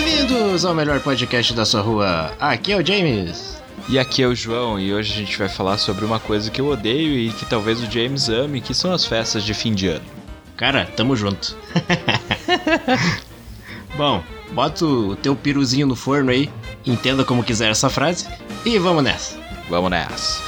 Bem-vindos ao melhor podcast da sua rua. Aqui é o James. E aqui é o João, e hoje a gente vai falar sobre uma coisa que eu odeio e que talvez o James ame, que são as festas de fim de ano. Cara, tamo junto. Bom, bota o teu piruzinho no forno aí, entenda como quiser essa frase, e vamos nessa. Vamos nessa.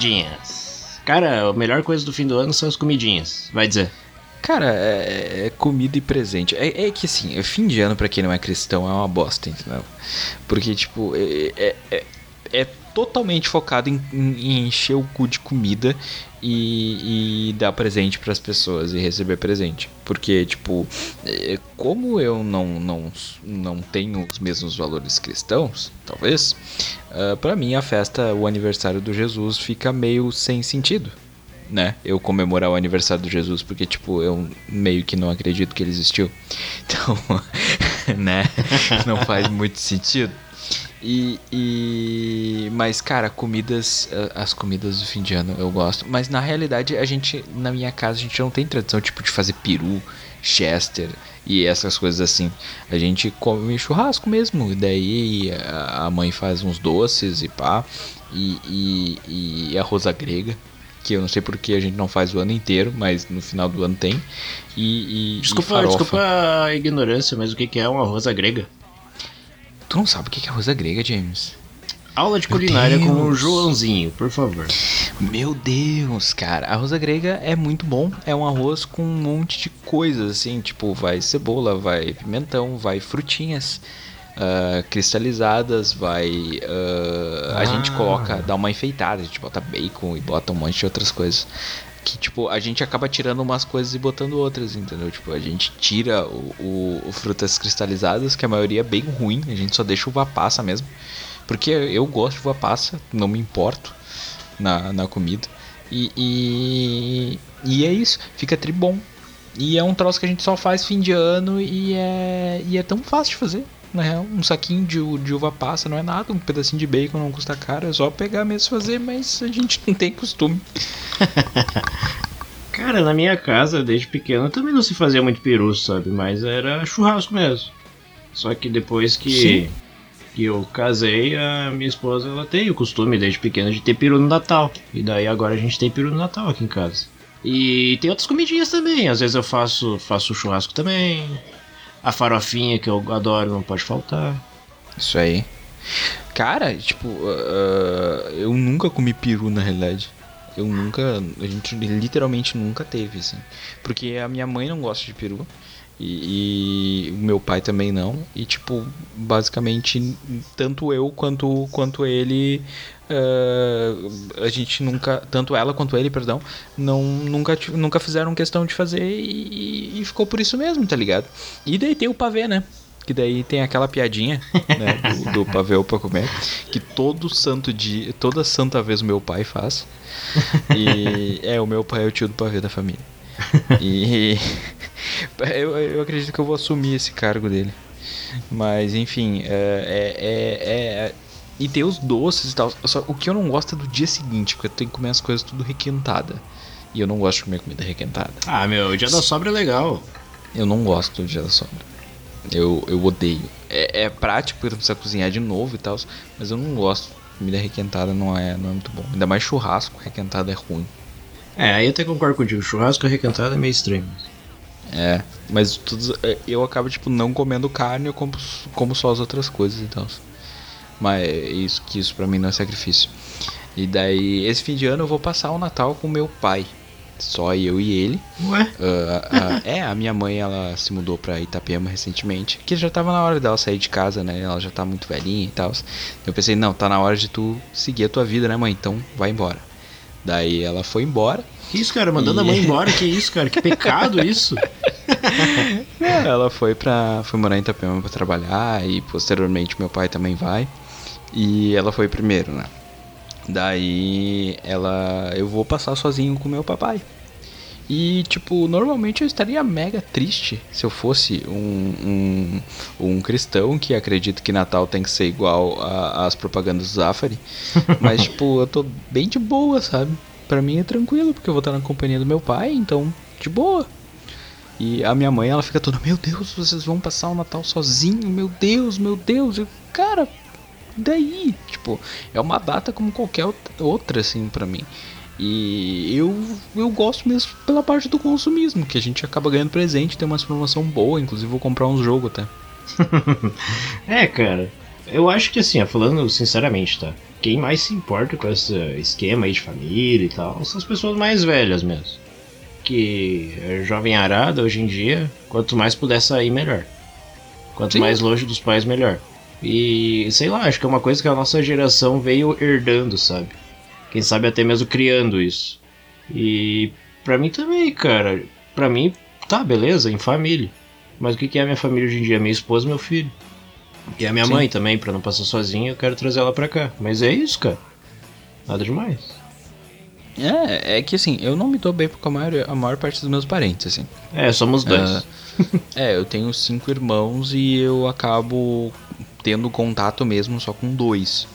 Comidinhas. Cara, a melhor coisa do fim do ano são as comidinhas, vai dizer. Cara, é, é comida e presente. É, é que assim, é fim de ano pra quem não é cristão é uma bosta, entendeu? Porque, tipo, é, é, é, é totalmente focado em, em, encher o cu de comida e, e dar presente para as pessoas e receber presente. Porque, tipo, é, como eu não, não, não tenho os mesmos valores cristãos, talvez, uh, para mim a festa, o aniversário do Jesus fica meio sem sentido. Né? Eu comemorar o aniversário do Jesus porque, tipo, eu meio que não acredito que ele existiu. Então, né? Não faz muito sentido. E, e, mas cara, comidas, as comidas do fim de ano eu gosto, mas na realidade a gente na minha casa a gente não tem tradição tipo de fazer peru, chester e essas coisas assim. A gente come churrasco mesmo, e daí a mãe faz uns doces e pá, e, e, e arroz à grega, que eu não sei porque a gente não faz o ano inteiro, mas no final do ano tem. E, e desculpa, e desculpa a ignorância, mas o que é um arroz à grega? Tu não sabe o que é arroz grega, James? Aula de culinária com o Joãozinho, por favor. Meu Deus, cara. Arroz grega é muito bom. É um arroz com um monte de coisas, assim. Tipo, vai cebola, vai pimentão, vai frutinhas uh, cristalizadas, vai... Uh, ah. A gente coloca, dá uma enfeitada. A gente bota bacon e bota um monte de outras coisas que tipo a gente acaba tirando umas coisas e botando outras, entendeu? Tipo, a gente tira o, o, o, frutas cristalizadas, que a maioria é bem ruim, a gente só deixa uva passa mesmo. Porque eu gosto de uva passa, não me importo na, na comida. E, e, e é isso, fica tri bom. E é um troço que a gente só faz fim de ano e é, e é tão fácil de fazer. Na real, um saquinho de, de uva passa não é nada, um pedacinho de bacon não custa caro, é só pegar mesmo e fazer, mas a gente não tem costume. Cara, na minha casa, desde pequeno, também não se fazia muito peru, sabe? Mas era churrasco mesmo. Só que depois que, que eu casei, a minha esposa ela tem o costume desde pequena de ter peru no Natal. E daí agora a gente tem peru no Natal aqui em casa. E tem outras comidinhas também. Às vezes eu faço, faço churrasco também. A farofinha que eu adoro não pode faltar. Isso aí. Cara, tipo, uh, eu nunca comi peru na realidade. Eu nunca. A gente literalmente nunca teve, assim. Porque a minha mãe não gosta de peru. E, e, o meu pai também não. E, tipo, basicamente, tanto eu quanto, quanto ele. Uh, a gente nunca. Tanto ela quanto ele, perdão. Não, nunca, nunca fizeram questão de fazer e, e ficou por isso mesmo, tá ligado? E daí tem o pavê, né? que daí tem aquela piadinha né, do, do pavê para comer que todo santo dia toda santa vez o meu pai faz e é o meu pai é o tio do pavê da família e eu, eu acredito que eu vou assumir esse cargo dele. Mas, enfim, é, é, é, é e tem os doces e tal. Só, o que eu não gosto é do dia seguinte, porque eu tenho que comer as coisas tudo requentada. E eu não gosto de comer comida requentada. Ah, meu, o dia da sobra é legal. Eu não gosto do dia da sobra. Eu, eu odeio. É, é prático porque tu precisa cozinhar de novo e tal, mas eu não gosto. Comida requentada não é, não é muito bom. Ainda mais churrasco requentado é ruim. É, aí eu até concordo contigo. Churrasco requentado é meio estranho. É, mas tudo, é, eu acabo, tipo, não comendo carne, eu como, como só as outras coisas e tal. Mas isso, que isso pra mim não é sacrifício. E daí, esse fim de ano eu vou passar o Natal com meu pai. Só eu e ele. Ué? Uh, uh, é, a minha mãe, ela se mudou pra Itapema recentemente. Que já tava na hora dela sair de casa, né? Ela já tá muito velhinha e tal. Eu pensei, não, tá na hora de tu seguir a tua vida, né, mãe? Então vai embora. Daí ela foi embora. Que isso, cara? Mandando e... a mãe embora? Que isso, cara? Que pecado isso? ela foi para foi morar em Itapema para trabalhar e posteriormente meu pai também vai. E ela foi primeiro, né? Daí ela eu vou passar sozinho com meu papai. E, tipo, normalmente eu estaria mega triste se eu fosse um, um, um cristão que acredita que Natal tem que ser igual às propagandas do Zafari. Mas, tipo, eu tô bem de boa, sabe? Pra mim é tranquilo, porque eu vou estar na companhia do meu pai, então, de boa. E a minha mãe, ela fica toda, meu Deus, vocês vão passar o Natal sozinho, meu Deus, meu Deus. Eu, cara, daí? Tipo, é uma data como qualquer outra, assim, para mim. E eu, eu gosto mesmo pela parte do consumismo, que a gente acaba ganhando presente, tem uma promoção boa, inclusive vou comprar uns jogos até. é, cara, eu acho que assim, falando sinceramente, tá? Quem mais se importa com esse esquema aí de família e tal são as pessoas mais velhas mesmo. Que é jovem arada hoje em dia, quanto mais puder sair, melhor. Quanto Sim. mais longe dos pais, melhor. E sei lá, acho que é uma coisa que a nossa geração veio herdando, sabe? Quem sabe até mesmo criando isso. E pra mim também, cara. Pra mim, tá, beleza, em família. Mas o que é a minha família hoje em dia? Minha esposa e meu filho. E a minha Sim. mãe também, pra não passar sozinha, eu quero trazer ela pra cá. Mas é isso, cara. Nada demais. É, é que assim, eu não me dou bem com a maior, a maior parte dos meus parentes, assim. É, somos dois. Uh, é, eu tenho cinco irmãos e eu acabo tendo contato mesmo só com dois.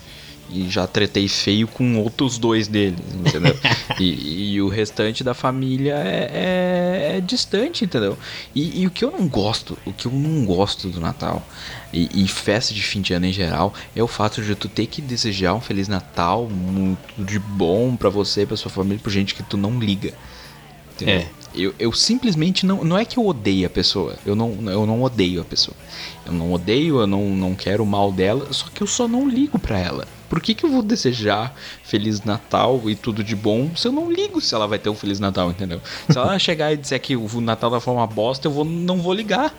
E já tretei feio com outros dois deles, entendeu? e, e, o restante da família é, é, é distante, entendeu? E, e, o que eu não gosto, o que eu não gosto do Natal e, e, festa de fim de ano em geral é o fato de tu ter que desejar um Feliz Natal muito de bom para você, pra sua família, pra gente que tu não liga. Entendeu? É. Eu, eu simplesmente não. Não é que eu odeio a pessoa. Eu não, eu não odeio a pessoa. Eu não odeio, eu não, não quero o mal dela. Só que eu só não ligo pra ela. Por que, que eu vou desejar Feliz Natal e tudo de bom se eu não ligo se ela vai ter um Feliz Natal, entendeu? Se ela chegar e disser que o Natal da forma bosta, eu vou, não vou ligar.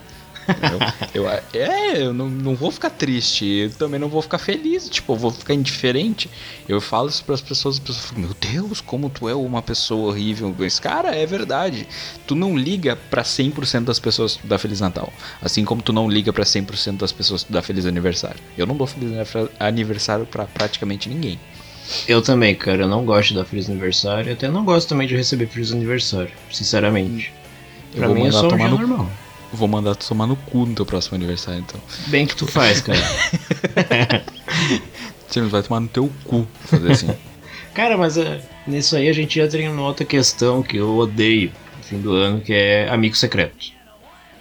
Eu, eu, é, eu não, não vou ficar triste, eu também não vou ficar feliz, tipo, eu vou ficar indiferente. Eu falo isso para as pessoas, as pessoas falam, meu Deus, como tu é uma pessoa horrível. Mas, cara, é verdade. Tu não liga para 100% das pessoas da Feliz Natal, assim como tu não liga para 100% das pessoas da Feliz Aniversário. Eu não dou Feliz Aniversário para praticamente ninguém. Eu também, cara, eu não gosto da Feliz Aniversário, até não gosto também de receber Feliz Aniversário, sinceramente. Eu pra mim é só um dia no... normal. Vou mandar tu tomar no cu no teu próximo aniversário, então. Bem que tu faz, cara. Você vai tomar no teu cu fazer assim. cara, mas uh, nisso aí a gente entra em uma outra questão que eu odeio no fim do ano, que é amigo secreto.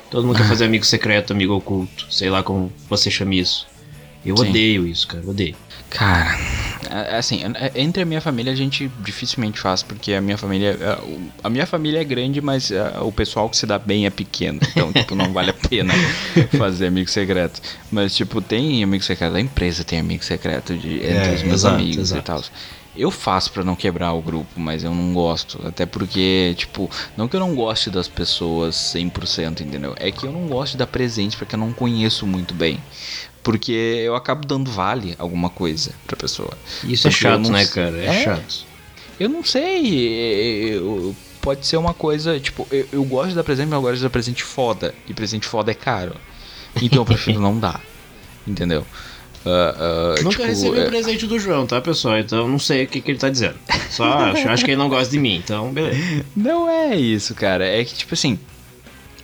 Todo mundo quer fazer amigo secreto, amigo oculto, sei lá como você chama isso. Eu Sim. odeio isso, cara, odeio. Cara, assim, entre a minha família a gente dificilmente faz, porque a minha família. A minha família é grande, mas o pessoal que se dá bem é pequeno. Então, tipo, não vale a pena fazer amigo secreto. Mas, tipo, tem amigo secreto da empresa, tem amigo secreto de, entre é, os meus exato, amigos exato. e tal. Eu faço para não quebrar o grupo, mas eu não gosto. Até porque, tipo, não que eu não goste das pessoas 100%, entendeu? É que eu não gosto de dar presente porque eu não conheço muito bem. Porque eu acabo dando vale alguma coisa pra pessoa. Isso é porque é chato, né, cara? É, é, chato. Eu não sei. Eu, pode ser uma coisa, tipo, eu, eu gosto de dar presente, mas eu gosto de dar presente foda. E presente foda é caro. Então eu prefiro não dar. Entendeu? Uh, uh, Nunca tipo, recebi é... um presente do João, tá, pessoal? Então não sei o que, que ele tá dizendo. Só acho, acho que ele não gosta de mim, então beleza. Não é isso, cara. É que, tipo assim,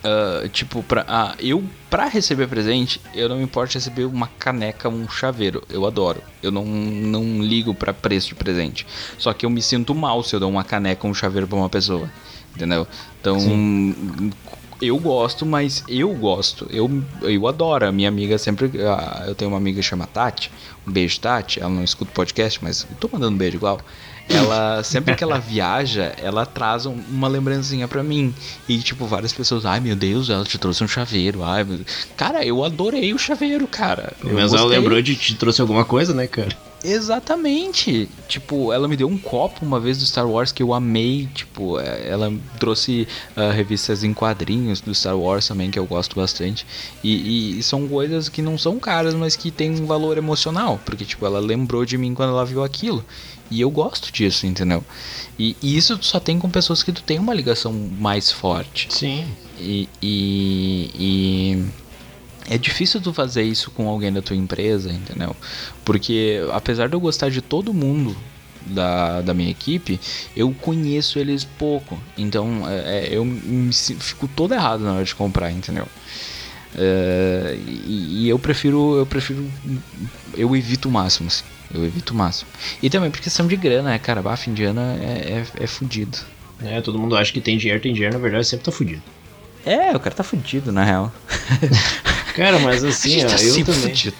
Uh, tipo, pra, ah, eu, pra receber presente, eu não me importo receber uma caneca, um chaveiro. Eu adoro. Eu não, não ligo pra preço de presente. Só que eu me sinto mal se eu dou uma caneca, um chaveiro pra uma pessoa. Entendeu? Então, Sim. eu gosto, mas eu gosto. Eu, eu adoro. A minha amiga sempre. Uh, eu tenho uma amiga que chama Tati. Um beijo, Tati. Ela não escuta podcast, mas eu tô mandando um beijo igual ela sempre que ela viaja, ela traz uma lembrancinha para mim. E tipo, várias pessoas, ai meu Deus, ela te trouxe um chaveiro. Ai, meu... Cara, eu adorei o chaveiro, cara. Mas ela lembrou de te trouxe alguma coisa, né, cara? Exatamente. Tipo, ela me deu um copo uma vez do Star Wars que eu amei. Tipo, é, ela trouxe uh, revistas em quadrinhos do Star Wars também, que eu gosto bastante. E, e, são coisas que não são caras, mas que tem um valor emocional. Porque, tipo, ela lembrou de mim quando ela viu aquilo. E eu gosto disso, entendeu? E, e isso tu só tem com pessoas que tu tem uma ligação mais forte. Sim. e, e, e é difícil tu fazer isso com alguém da tua empresa, entendeu? Porque apesar de eu gostar de todo mundo da, da minha equipe, eu conheço eles pouco. Então é, é eu me, fico todo errado na hora de comprar, entendeu? É, e, e, eu prefiro, eu prefiro, eu evito o máximo, assim. Eu evito o máximo. E também por questão de grana, né, cara? De ano é, é, é fudido. É, todo mundo acha que tem dinheiro, tem dinheiro, na verdade sempre tá fudido. É, o cara tá fudido, na real. Cara, mas assim, ó, tá eu também. Fudido.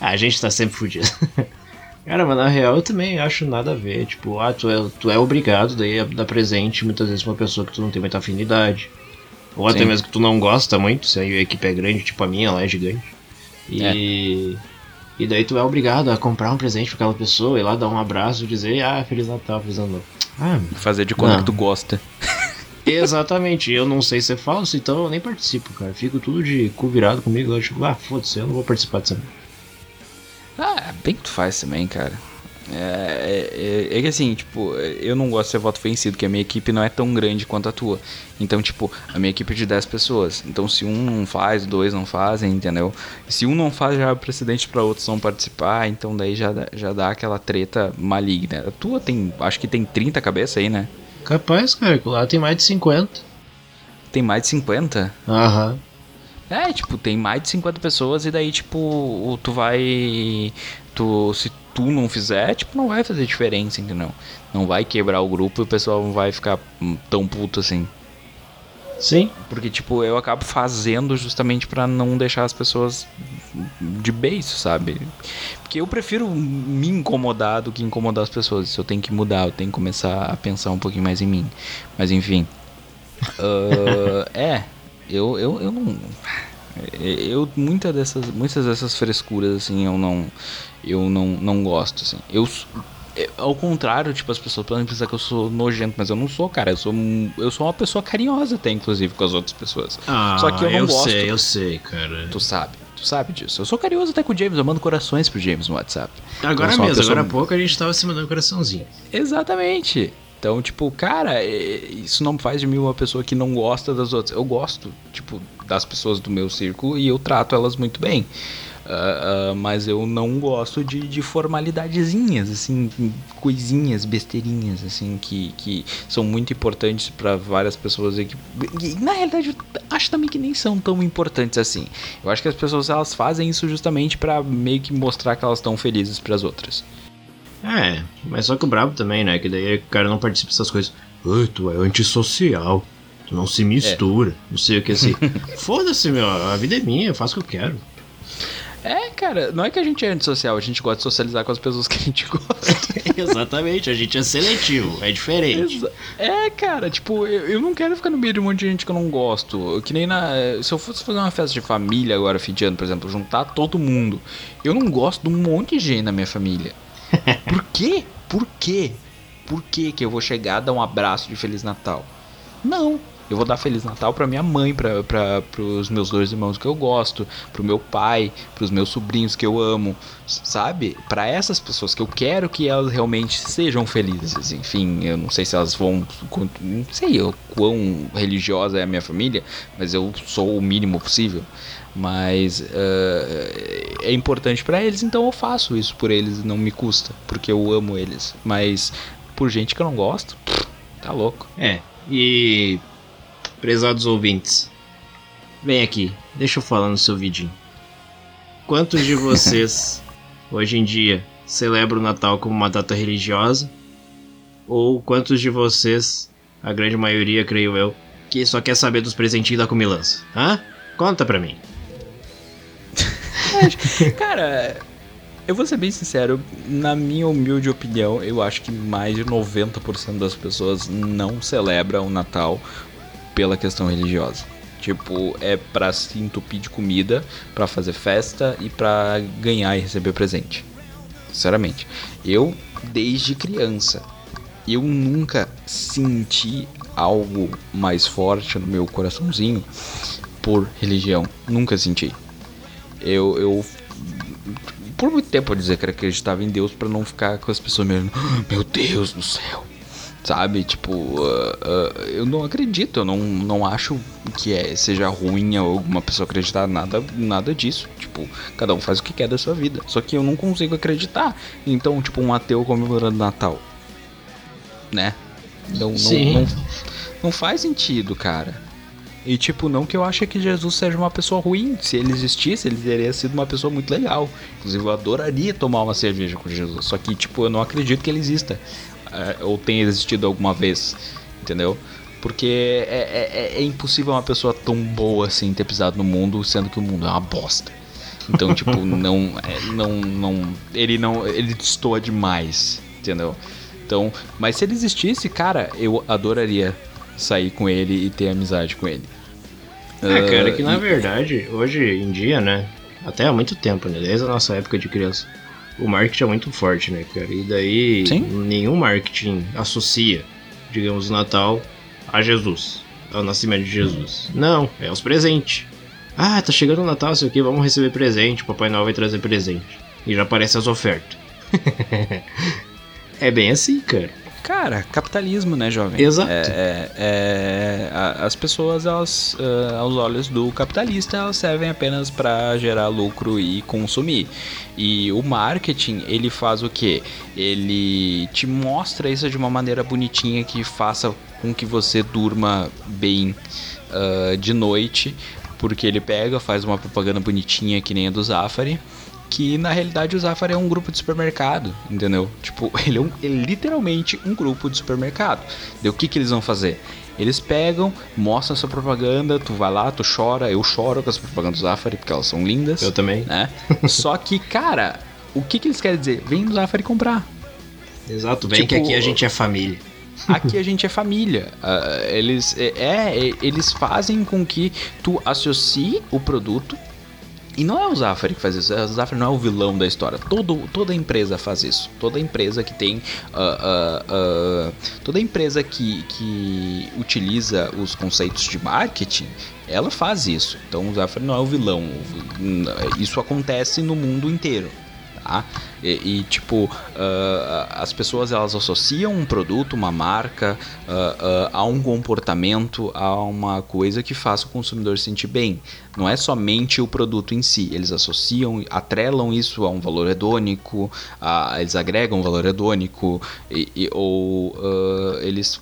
Ah, a gente tá sempre fudido. Cara, mas na real eu também acho nada a ver. Tipo, ah, tu é, tu é obrigado daí a dar presente muitas vezes pra uma pessoa que tu não tem muita afinidade. Ou Sim. até mesmo que tu não gosta muito, se a equipe é grande, tipo a minha, ela é gigante. E. É. E daí tu é obrigado a comprar um presente pra aquela pessoa, ir lá dar um abraço e dizer, ah, Feliz Natal, Feliz Ano Novo. Ah, Fazer de conta não. que tu gosta. Exatamente, eu não sei se é falso, então eu nem participo, cara. Fico tudo de cu virado comigo. Eu tipo, ah, foda-se, eu não vou participar disso. Ah, bem que tu faz também, cara. É, é, é, é, que assim, tipo, eu não gosto de ser voto vencido, porque a minha equipe não é tão grande quanto a tua. Então, tipo, a minha equipe é de 10 pessoas. Então, se um não faz, dois não fazem, entendeu? Se um não faz, já é precedente para outros não participar, então daí já, já dá aquela treta maligna. A tua tem, acho que tem 30 cabeças aí, né? Capaz, cara, lá tem mais de 50. Tem mais de 50? Aham. Uhum. É, tipo, tem mais de 50 pessoas e daí, tipo, tu vai. Tu, se tu não fizer, tipo, não vai fazer diferença, entendeu? Não vai quebrar o grupo e o pessoal não vai ficar tão puto assim. Sim. Porque, tipo, eu acabo fazendo justamente para não deixar as pessoas de beijo, sabe? Porque eu prefiro me incomodar do que incomodar as pessoas. Isso eu tenho que mudar, eu tenho que começar a pensar um pouquinho mais em mim. Mas, enfim. Uh, é, eu, eu, eu não. Eu, muita dessas, muitas dessas frescuras, assim, eu não. Eu não, não gosto, assim. Eu é, ao contrário, tipo, as pessoas podem pensar que eu sou nojento, mas eu não sou, cara. Eu sou, eu sou uma pessoa carinhosa até, inclusive, com as outras pessoas. Ah, Só que eu não eu gosto. Eu sei, eu sei, cara. Tu sabe. Tu sabe disso. Eu sou carinhoso até com o James, eu mando corações pro James no WhatsApp. Agora mesmo, pessoa... agora há pouco a gente tava se mandando coraçãozinho. Exatamente. Então, tipo, cara, é, isso não faz de mim uma pessoa que não gosta das outras. Eu gosto, tipo, das pessoas do meu círculo e eu trato elas muito bem. Uh, uh, mas eu não gosto de, de formalidadezinhas, assim, coisinhas, besteirinhas, assim, que, que são muito importantes para várias pessoas. E que, e, na realidade, eu acho também que nem são tão importantes assim. Eu acho que as pessoas elas fazem isso justamente para meio que mostrar que elas estão felizes para as outras. É, mas só que o brabo também, né? Que daí o cara não participa dessas coisas. Ai, tu é antissocial. Tu não se mistura. É. Não sei o que assim. Foda-se, meu. A vida é minha, eu faço o que eu quero. É, cara, não é que a gente é antissocial, a gente gosta de socializar com as pessoas que a gente gosta. Exatamente, a gente é seletivo, é diferente. É, cara, tipo, eu, eu, não quero ficar no meio de um monte de gente que eu não gosto. Que nem na. Se eu fosse fazer uma festa de família agora, fim de ano, por exemplo, juntar todo mundo. Eu não gosto de um monte de gente na minha família. Por quê? Por quê? Por quê que eu vou chegar, dar um abraço de Feliz Natal? Não, eu vou dar Feliz Natal para minha mãe, para os meus dois irmãos que eu gosto, para o meu pai, para os meus sobrinhos que eu amo, sabe? Para essas pessoas que eu quero que elas realmente sejam felizes. Enfim, eu não sei se elas vão. Não sei o quão religiosa é a minha família, mas eu sou o mínimo possível. Mas uh, é importante para eles, então eu faço isso por eles, não me custa, porque eu amo eles. Mas por gente que eu não gosto, tá louco. É, e Prezados ouvintes, vem aqui, deixa eu falar no seu vidinho. Quantos de vocês, hoje em dia, celebram o Natal como uma data religiosa? Ou quantos de vocês, a grande maioria, creio eu, que só quer saber dos presentinhos da comilança? Hã? Conta pra mim. Cara, eu vou ser bem sincero, na minha humilde opinião, eu acho que mais de 90% das pessoas não celebram o Natal pela questão religiosa. Tipo, é para se entupir de comida, para fazer festa e para ganhar e receber presente. Sinceramente. Eu, desde criança, eu nunca senti algo mais forte no meu coraçãozinho por religião. Nunca senti. Eu, eu por muito tempo eu dizer que acreditava em Deus para não ficar com as pessoas mesmo, ah, meu Deus do céu. Sabe, tipo, uh, uh, eu não acredito, eu não, não acho que é, seja ruim alguma pessoa acreditar nada, nada disso. Tipo, cada um faz o que quer da sua vida. Só que eu não consigo acreditar. Então, tipo, um ateu comemorando Natal. Né? Não, não, não, não faz sentido, cara. E tipo, não que eu ache que Jesus seja uma pessoa ruim. Se ele existisse, ele teria sido uma pessoa muito legal. Inclusive, eu adoraria tomar uma cerveja com Jesus. Só que, tipo, eu não acredito que ele exista. É, ou tenha existido alguma vez. Entendeu? Porque é, é, é, impossível uma pessoa tão boa assim ter pisado no mundo, sendo que o mundo é uma bosta. Então, tipo, não, é, não, não, ele não, ele destoa demais, entendeu? Então, mas se ele existisse, cara, eu adoraria sair com ele e ter amizade com ele. É, cara, que na e... verdade, hoje em dia, né? Até há muito tempo, né? Desde a nossa época de criança. O marketing é muito forte, né, cara? E daí Sim? nenhum marketing associa, digamos, o Natal a Jesus, ao nascimento de Jesus. Não, é os presentes. Ah, tá chegando o Natal, sei o que, vamos receber presente, Papai Noel vai trazer presente. E já aparecem as ofertas. é bem assim, cara. Cara, capitalismo, né, jovem? Exato. É, é, é, as pessoas, elas, uh, aos olhos do capitalista, elas servem apenas para gerar lucro e consumir. E o marketing, ele faz o quê? Ele te mostra isso de uma maneira bonitinha que faça com que você durma bem uh, de noite, porque ele pega, faz uma propaganda bonitinha que nem a do Zafari que na realidade o Zafari é um grupo de supermercado, entendeu? Tipo, ele é, um, ele é literalmente um grupo de supermercado. E o que, que eles vão fazer? Eles pegam, mostram essa propaganda, tu vai lá, tu chora, eu choro com as propagandas do Zafari, porque elas são lindas. Eu também. Né? Só que, cara, o que, que eles querem dizer? Vem no Zafari comprar. Exato, vem tipo, que aqui a gente é família. Aqui a gente é família. Uh, eles, é, é, eles fazem com que tu associe o produto e não é o Zafari que faz isso, o Zafari não é o vilão da história. Todo, toda empresa faz isso. Toda empresa que tem. Uh, uh, uh, toda empresa que, que utiliza os conceitos de marketing, ela faz isso. Então o Zafari não é o vilão. Isso acontece no mundo inteiro tá? E, e tipo, uh, as pessoas elas associam um produto, uma marca, uh, uh, a um comportamento, a uma coisa que faça o consumidor se sentir bem. Não é somente o produto em si, eles associam, atrelam isso a um valor hedônico, a, eles agregam um valor hedônico, e, e ou eles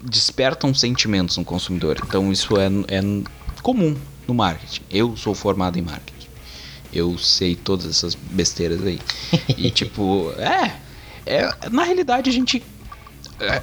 despertam sentimentos no consumidor. Então isso é, é comum no marketing. Eu sou formado em marketing eu sei todas essas besteiras aí. e tipo, é, é. Na realidade a gente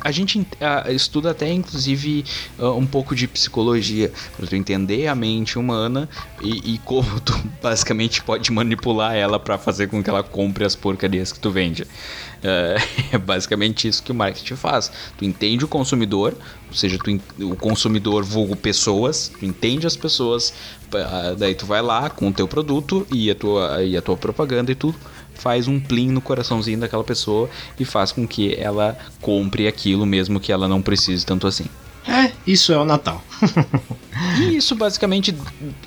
a, gente estuda até inclusive uh, um pouco de psicologia para tu entender a mente humana e, e, como tu basicamente pode manipular ela para fazer com que ela compre as porcarias que tu vende. Uh, é basicamente isso que o marketing faz. Tu entende o consumidor, ou seja, tu, o consumidor vulgo pessoas, tu entende as pessoas, uh, daí tu vai lá com o teu produto e a tua, e a tua propaganda e tudo faz um plim no coraçãozinho daquela pessoa e faz com que ela compre aquilo mesmo que ela não precise tanto assim. É, isso é o Natal. e isso basicamente,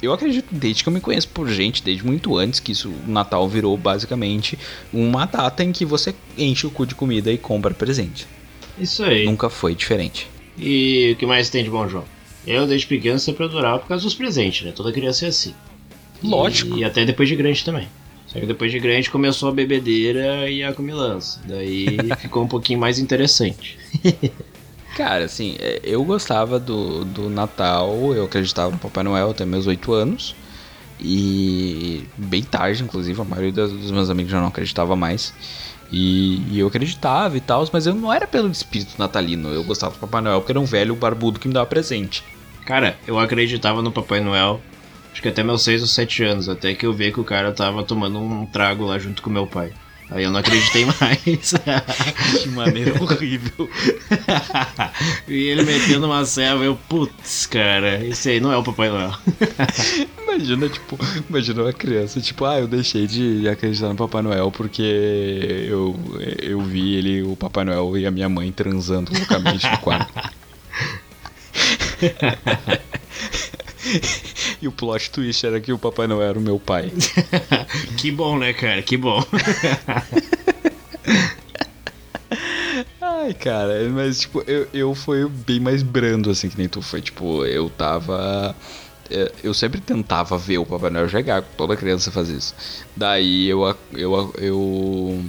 eu acredito desde que eu me conheço por gente, desde muito antes que isso, o Natal virou basicamente uma data em que você enche o cu de comida e compra presente. Isso aí. Nunca foi diferente. E o que mais tem de bom, João? Eu desde pequeno sempre adorava por causa dos presentes, né? Toda criança é assim. Lógico. E até depois de grande também. Só que depois de grande começou a bebedeira e a comilança. Daí ficou um pouquinho mais interessante. Cara, assim, é, eu gostava do, do Natal, eu acreditava no Papai Noel até meus oito anos. E bem tarde, inclusive, a maioria dos meus amigos já não acreditava mais. E, e eu acreditava e tal, mas eu não era pelo espírito natalino. Eu gostava do Papai Noel porque era um velho barbudo que me dava presente. Cara, eu acreditava no Papai Noel Acho que até meus 6 ou 7 anos, até que eu vi que o cara tava tomando um trago lá junto com meu pai. Aí eu não acreditei mais. De maneira horrível. e ele metendo uma serva, eu, putz, cara, esse aí não é o Papai Noel. imagina, tipo, imagina uma criança, tipo, ah, eu deixei de acreditar no Papai Noel porque eu, eu vi ele, o Papai Noel e a minha mãe transando loucamente no quarto. e o plot twist era que o Papai Noel era o meu pai. que bom, né, cara? Que bom. Ai, cara, mas tipo, eu, eu fui bem mais brando assim que nem tu foi. Tipo, eu tava. É, eu sempre tentava ver o Papai Noel chegar, toda criança faz isso. Daí eu, eu, eu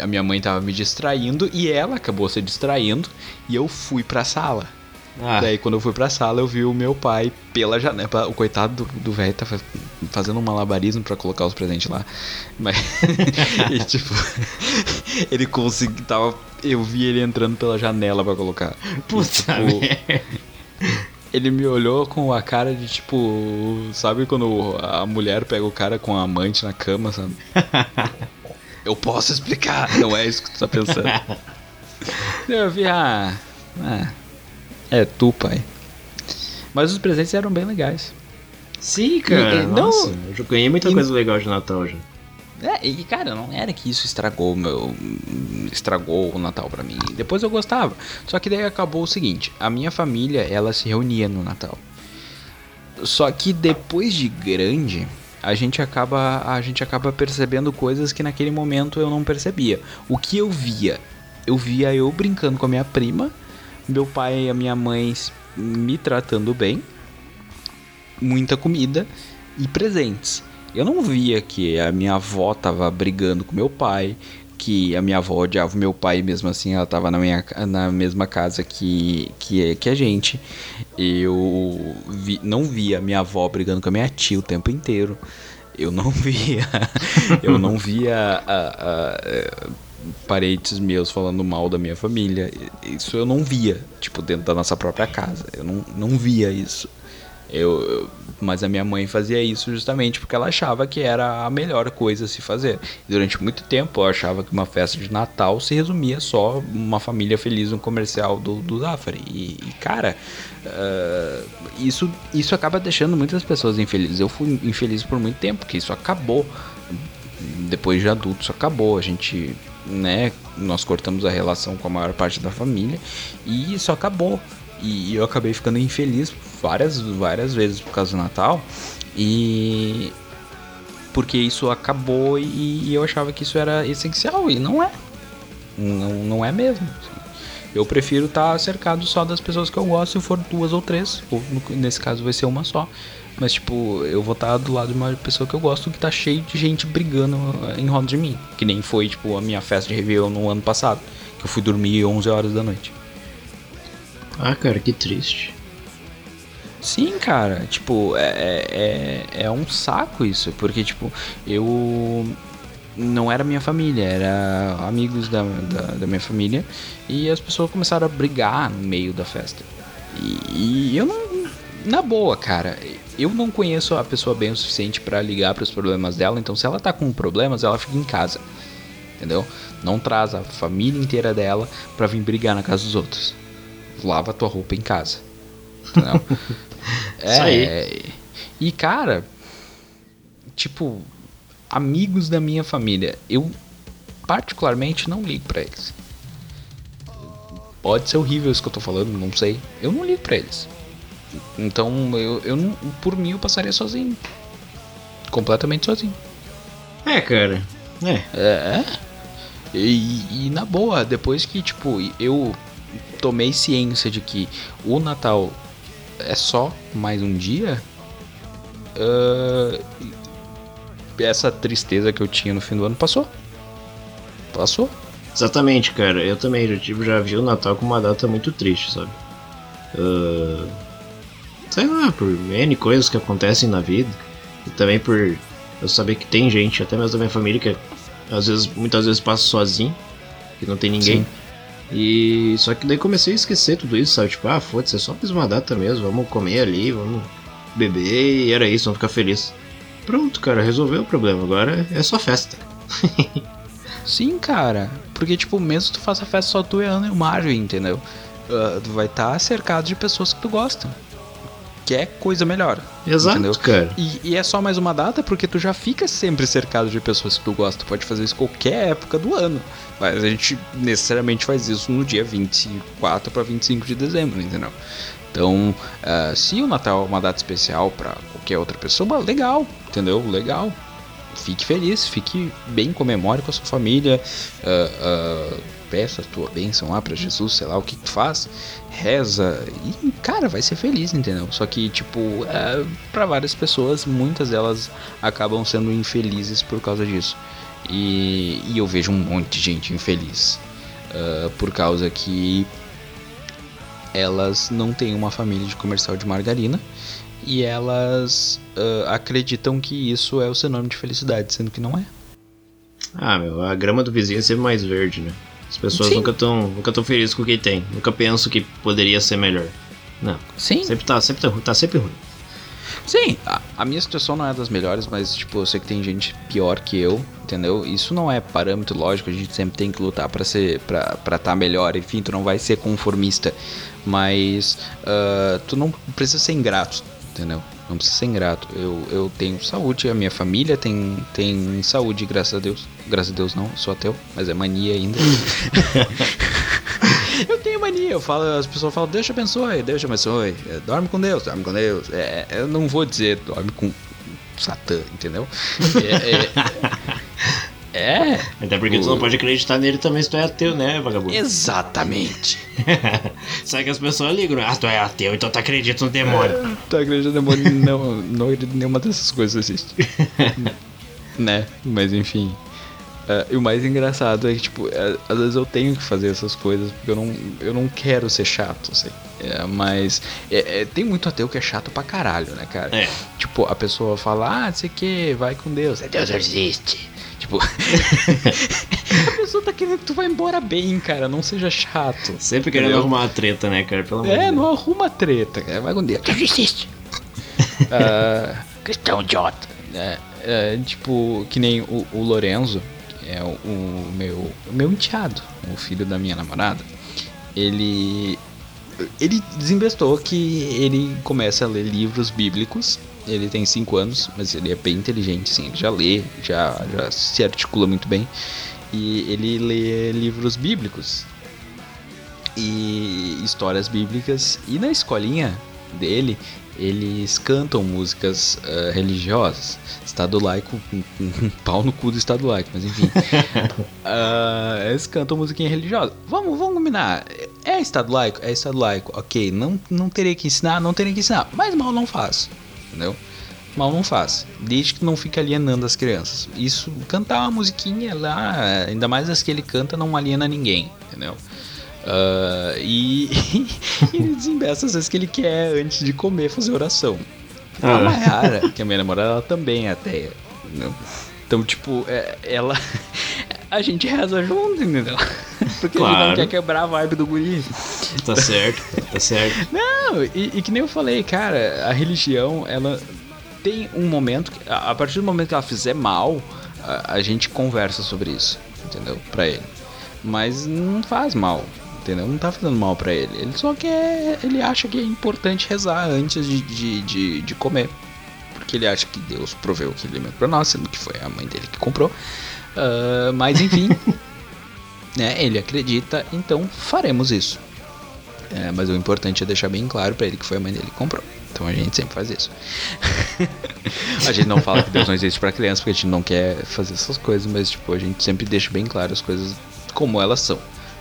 a minha mãe tava me distraindo e ela acabou se distraindo e eu fui pra sala. Ah. Daí quando eu fui pra sala eu vi o meu pai pela janela. O coitado do velho tá fazendo um malabarismo para colocar os presentes lá. Mas. e tipo. ele conseguiu. Tava, eu vi ele entrando pela janela para colocar. Puta tipo, Ele me olhou com a cara de tipo. Sabe quando a mulher pega o cara com a amante na cama, sabe? eu posso explicar, não é isso que tu tá pensando. eu vi, ah. ah é, tu, pai. Mas os presentes eram bem legais. Sim, cara. E, nossa, não, eu ganhei muita e, coisa legal de Natal já. É, e cara, não era que isso estragou meu estragou o Natal para mim. Depois eu gostava. Só que daí acabou o seguinte, a minha família, ela se reunia no Natal. Só que depois de grande, a gente acaba a gente acaba percebendo coisas que naquele momento eu não percebia. O que eu via? Eu via eu brincando com a minha prima meu pai e a minha mãe me tratando bem, muita comida e presentes. Eu não via que a minha avó tava brigando com meu pai, que a minha avó odiava meu pai, mesmo assim ela tava na, minha, na mesma casa que, que, que a gente. Eu vi, não via minha avó brigando com a minha tia o tempo inteiro. Eu não via. eu não via a, a, a parentes meus falando mal da minha família. Isso eu não via, tipo, dentro da nossa própria casa. Eu não, não via isso. Eu, eu, mas a minha mãe fazia isso justamente porque ela achava que era a melhor coisa a se fazer. Durante muito tempo eu achava que uma festa de Natal se resumia só uma família feliz no comercial do, do Zafari. E, e cara, uh, isso, isso acaba deixando muitas pessoas infelizes. Eu fui infeliz por muito tempo, porque isso acabou. Depois de adulto, isso acabou. A gente né? Nós cortamos a relação com a maior parte da família e isso acabou. E eu acabei ficando infeliz várias, várias vezes por causa do Natal. E porque isso acabou e, eu achava que isso era essencial e não é. Não, não é mesmo. Eu prefiro estar cercado só das pessoas que eu gosto, se for duas ou três, ou nesse caso vai ser uma só. Mas, tipo, eu vou estar do lado de uma pessoa que eu gosto que tá cheio de gente brigando em roda de mim. Que nem foi, tipo, a minha festa de Réveillon no ano passado. Que eu fui dormir 11 horas da noite. Ah, cara, que triste. Sim, cara, tipo, é, é, é, é um saco isso, porque, tipo, eu não era minha família, era amigos da, da, da, minha família e as pessoas começaram a brigar no meio da festa. E, e eu não. Na boa, cara, eu não conheço a pessoa bem o suficiente para ligar para os problemas dela, então se ela tá com problemas, ela fica em casa. Entendeu? Não traz a família inteira dela para vir brigar na casa dos outros. Lava tua roupa em casa. Entendeu? é. E cara, tipo, amigos da minha família, eu particularmente não ligo para eles. Pode ser horrível isso que eu tô falando, não sei. Eu não ligo para eles. Então eu, eu não, por mim eu passaria sozinho. Completamente sozinho. É, cara. É. É. E, e na boa, depois que, tipo, eu tomei ciência de que o Natal é só mais um dia, uh, essa tristeza que eu tinha no fim do ano passou. Passou. Exatamente, cara. Eu também já, já vi o Natal como uma data muito triste, sabe? Uh, sei lá, por N coisas que acontecem na vida. E também por eu saber que tem gente, até mesmo da minha família, que às vezes, muitas vezes passa sozinho, que não tem ninguém. Sim. E só que daí comecei a esquecer tudo isso, sabe? Tipo, ah, foda-se, é só mais uma data mesmo, vamos comer ali, vamos beber e era isso, vamos ficar felizes. Pronto, cara, resolveu o problema. Agora é só festa. Sim, cara. Porque, tipo, mesmo que tu faça festa só tu e Ana e o Mário, entendeu? Uh, tu vai estar tá cercado de pessoas que tu gosta. Que é coisa melhor. Exato, entendeu? cara. E, e, é só mais uma data porque tu já fica sempre cercado de pessoas que tu gosta. Tu pode fazer isso qualquer época do ano. Mas a gente necessariamente faz isso no dia 24 para 25 de dezembro, entendeu? Então, uh, se o Natal é uma data especial para qualquer outra pessoa, legal, entendeu? Legal. Fique feliz, fique bem, comemore com a sua família, uh, uh, peça a tua bênção lá para Jesus, sei lá o que, tu faz, reza e, cara, vai ser feliz, entendeu? Só que, tipo, uh, para várias pessoas, muitas delas acabam sendo infelizes por causa disso. E, e eu vejo um monte de gente infeliz por causa que elas não têm uma família de comercial de margarina e elas uh, acreditam que isso é o sinônimo de felicidade, sendo que não é. Ah, meu, a grama do vizinho é sempre mais verde, né? As pessoas Sim. nunca estão nunca tão felizes com o que tem, nunca pensam que poderia ser melhor. Não. Sim. Sempre tá, sempre tá, tá sempre ruim. Sim, a, a, minha situação não é das melhores, mas tipo, eu sei que tem gente pior que eu, entendeu? Isso não é parâmetro lógico, a gente sempre tem que lutar para ser para estar tá melhor, enfim, tu não vai ser conformista, mas uh, tu não precisa ser ingrato, entendeu? Não precisa ser ingrato. Eu, eu tenho saúde, a minha família tem, tem saúde, graças a Deus. Graças a Deus não, sou ateu, mas é mania ainda. eu tenho mania, eu falo, as pessoas falam, Deus te abençoe, Deus te abençoe. É, dorme com Deus, dorme com Deus. É, eu não vou dizer dorme com Satã, entendeu? É, é, é. Até porque o... tu não pode acreditar nele também se tu é ateu, né, vagabundo? Exatamente. Sabe que as pessoas ligam, ah, tu é ateu, então tu acredita no demônio. É, tu acredita no demônio? não, não acredito nenhuma dessas coisas existe. né? Mas enfim. Uh, e o mais engraçado é que, tipo, é, às vezes eu tenho que fazer essas coisas porque eu não, eu não quero ser chato, assim. É, mas é, é, tem muito ateu que é chato pra caralho, né, cara? É. Tipo, a pessoa fala, ah, não sei o que, vai com Deus. Deus existe. Tipo, a pessoa tá querendo que tu vá embora bem, cara. Não seja chato. Sempre querendo entendeu? arrumar uma treta, né, cara? Pelo é, não arruma treta, cara. Vai com Deus. Deus existe. uh, cristão idiota. É, é, tipo, que nem o, o Lorenzo é o, o meu, o meu enteado, o filho da minha namorada, ele ele desembestou que ele começa a ler livros bíblicos. Ele tem 5 anos, mas ele é bem inteligente, sim. Ele já lê, já, já se articula muito bem. E ele lê livros bíblicos e histórias bíblicas. E na escolinha dele, eles cantam músicas uh, religiosas. Estado laico, um, um, pau no cu do Estado laico, mas enfim. uh, eles cantam musiquinha religiosa. Vamos, vamos combinar. É Estado laico? É Estado laico. Ok, não, não terei que ensinar, não terei que ensinar. Mas mal não faz, entendeu? Mal não faz. Desde que não fique alienando as crianças. Isso, cantar uma musiquinha lá, ainda mais as que ele canta, não aliena ninguém, entendeu? Uh, e, ele desembesta às vezes que ele quer, antes de comer, fazer oração. Ah. A Mayara, que é minha namorada, ela também é ateia. Entendeu? Então, tipo, é, ela. A gente reza junto, entendeu? Porque claro. ele não quer quebrar a vibe do guri. Tá certo, tá certo. Não, e, e que nem eu falei, cara, a religião, ela tem um momento. Que, a partir do momento que ela fizer mal, a, a gente conversa sobre isso, entendeu? Pra ele. Mas não faz mal entendeu? Não tá fazendo mal para ele. Ele só quer. Ele acha que é importante rezar antes de, de, de, de comer. Porque ele acha que Deus proveu aquele alimento pra nós, sendo que foi a mãe dele que comprou. Uh, mas enfim. né, ele acredita, então faremos isso. É, mas o importante é deixar bem claro para ele que foi a mãe dele que comprou. Então a gente sempre faz isso. a gente não fala que Deus não existe para criança porque a gente não quer fazer essas coisas, mas tipo, a gente sempre deixa bem claro as coisas como elas são.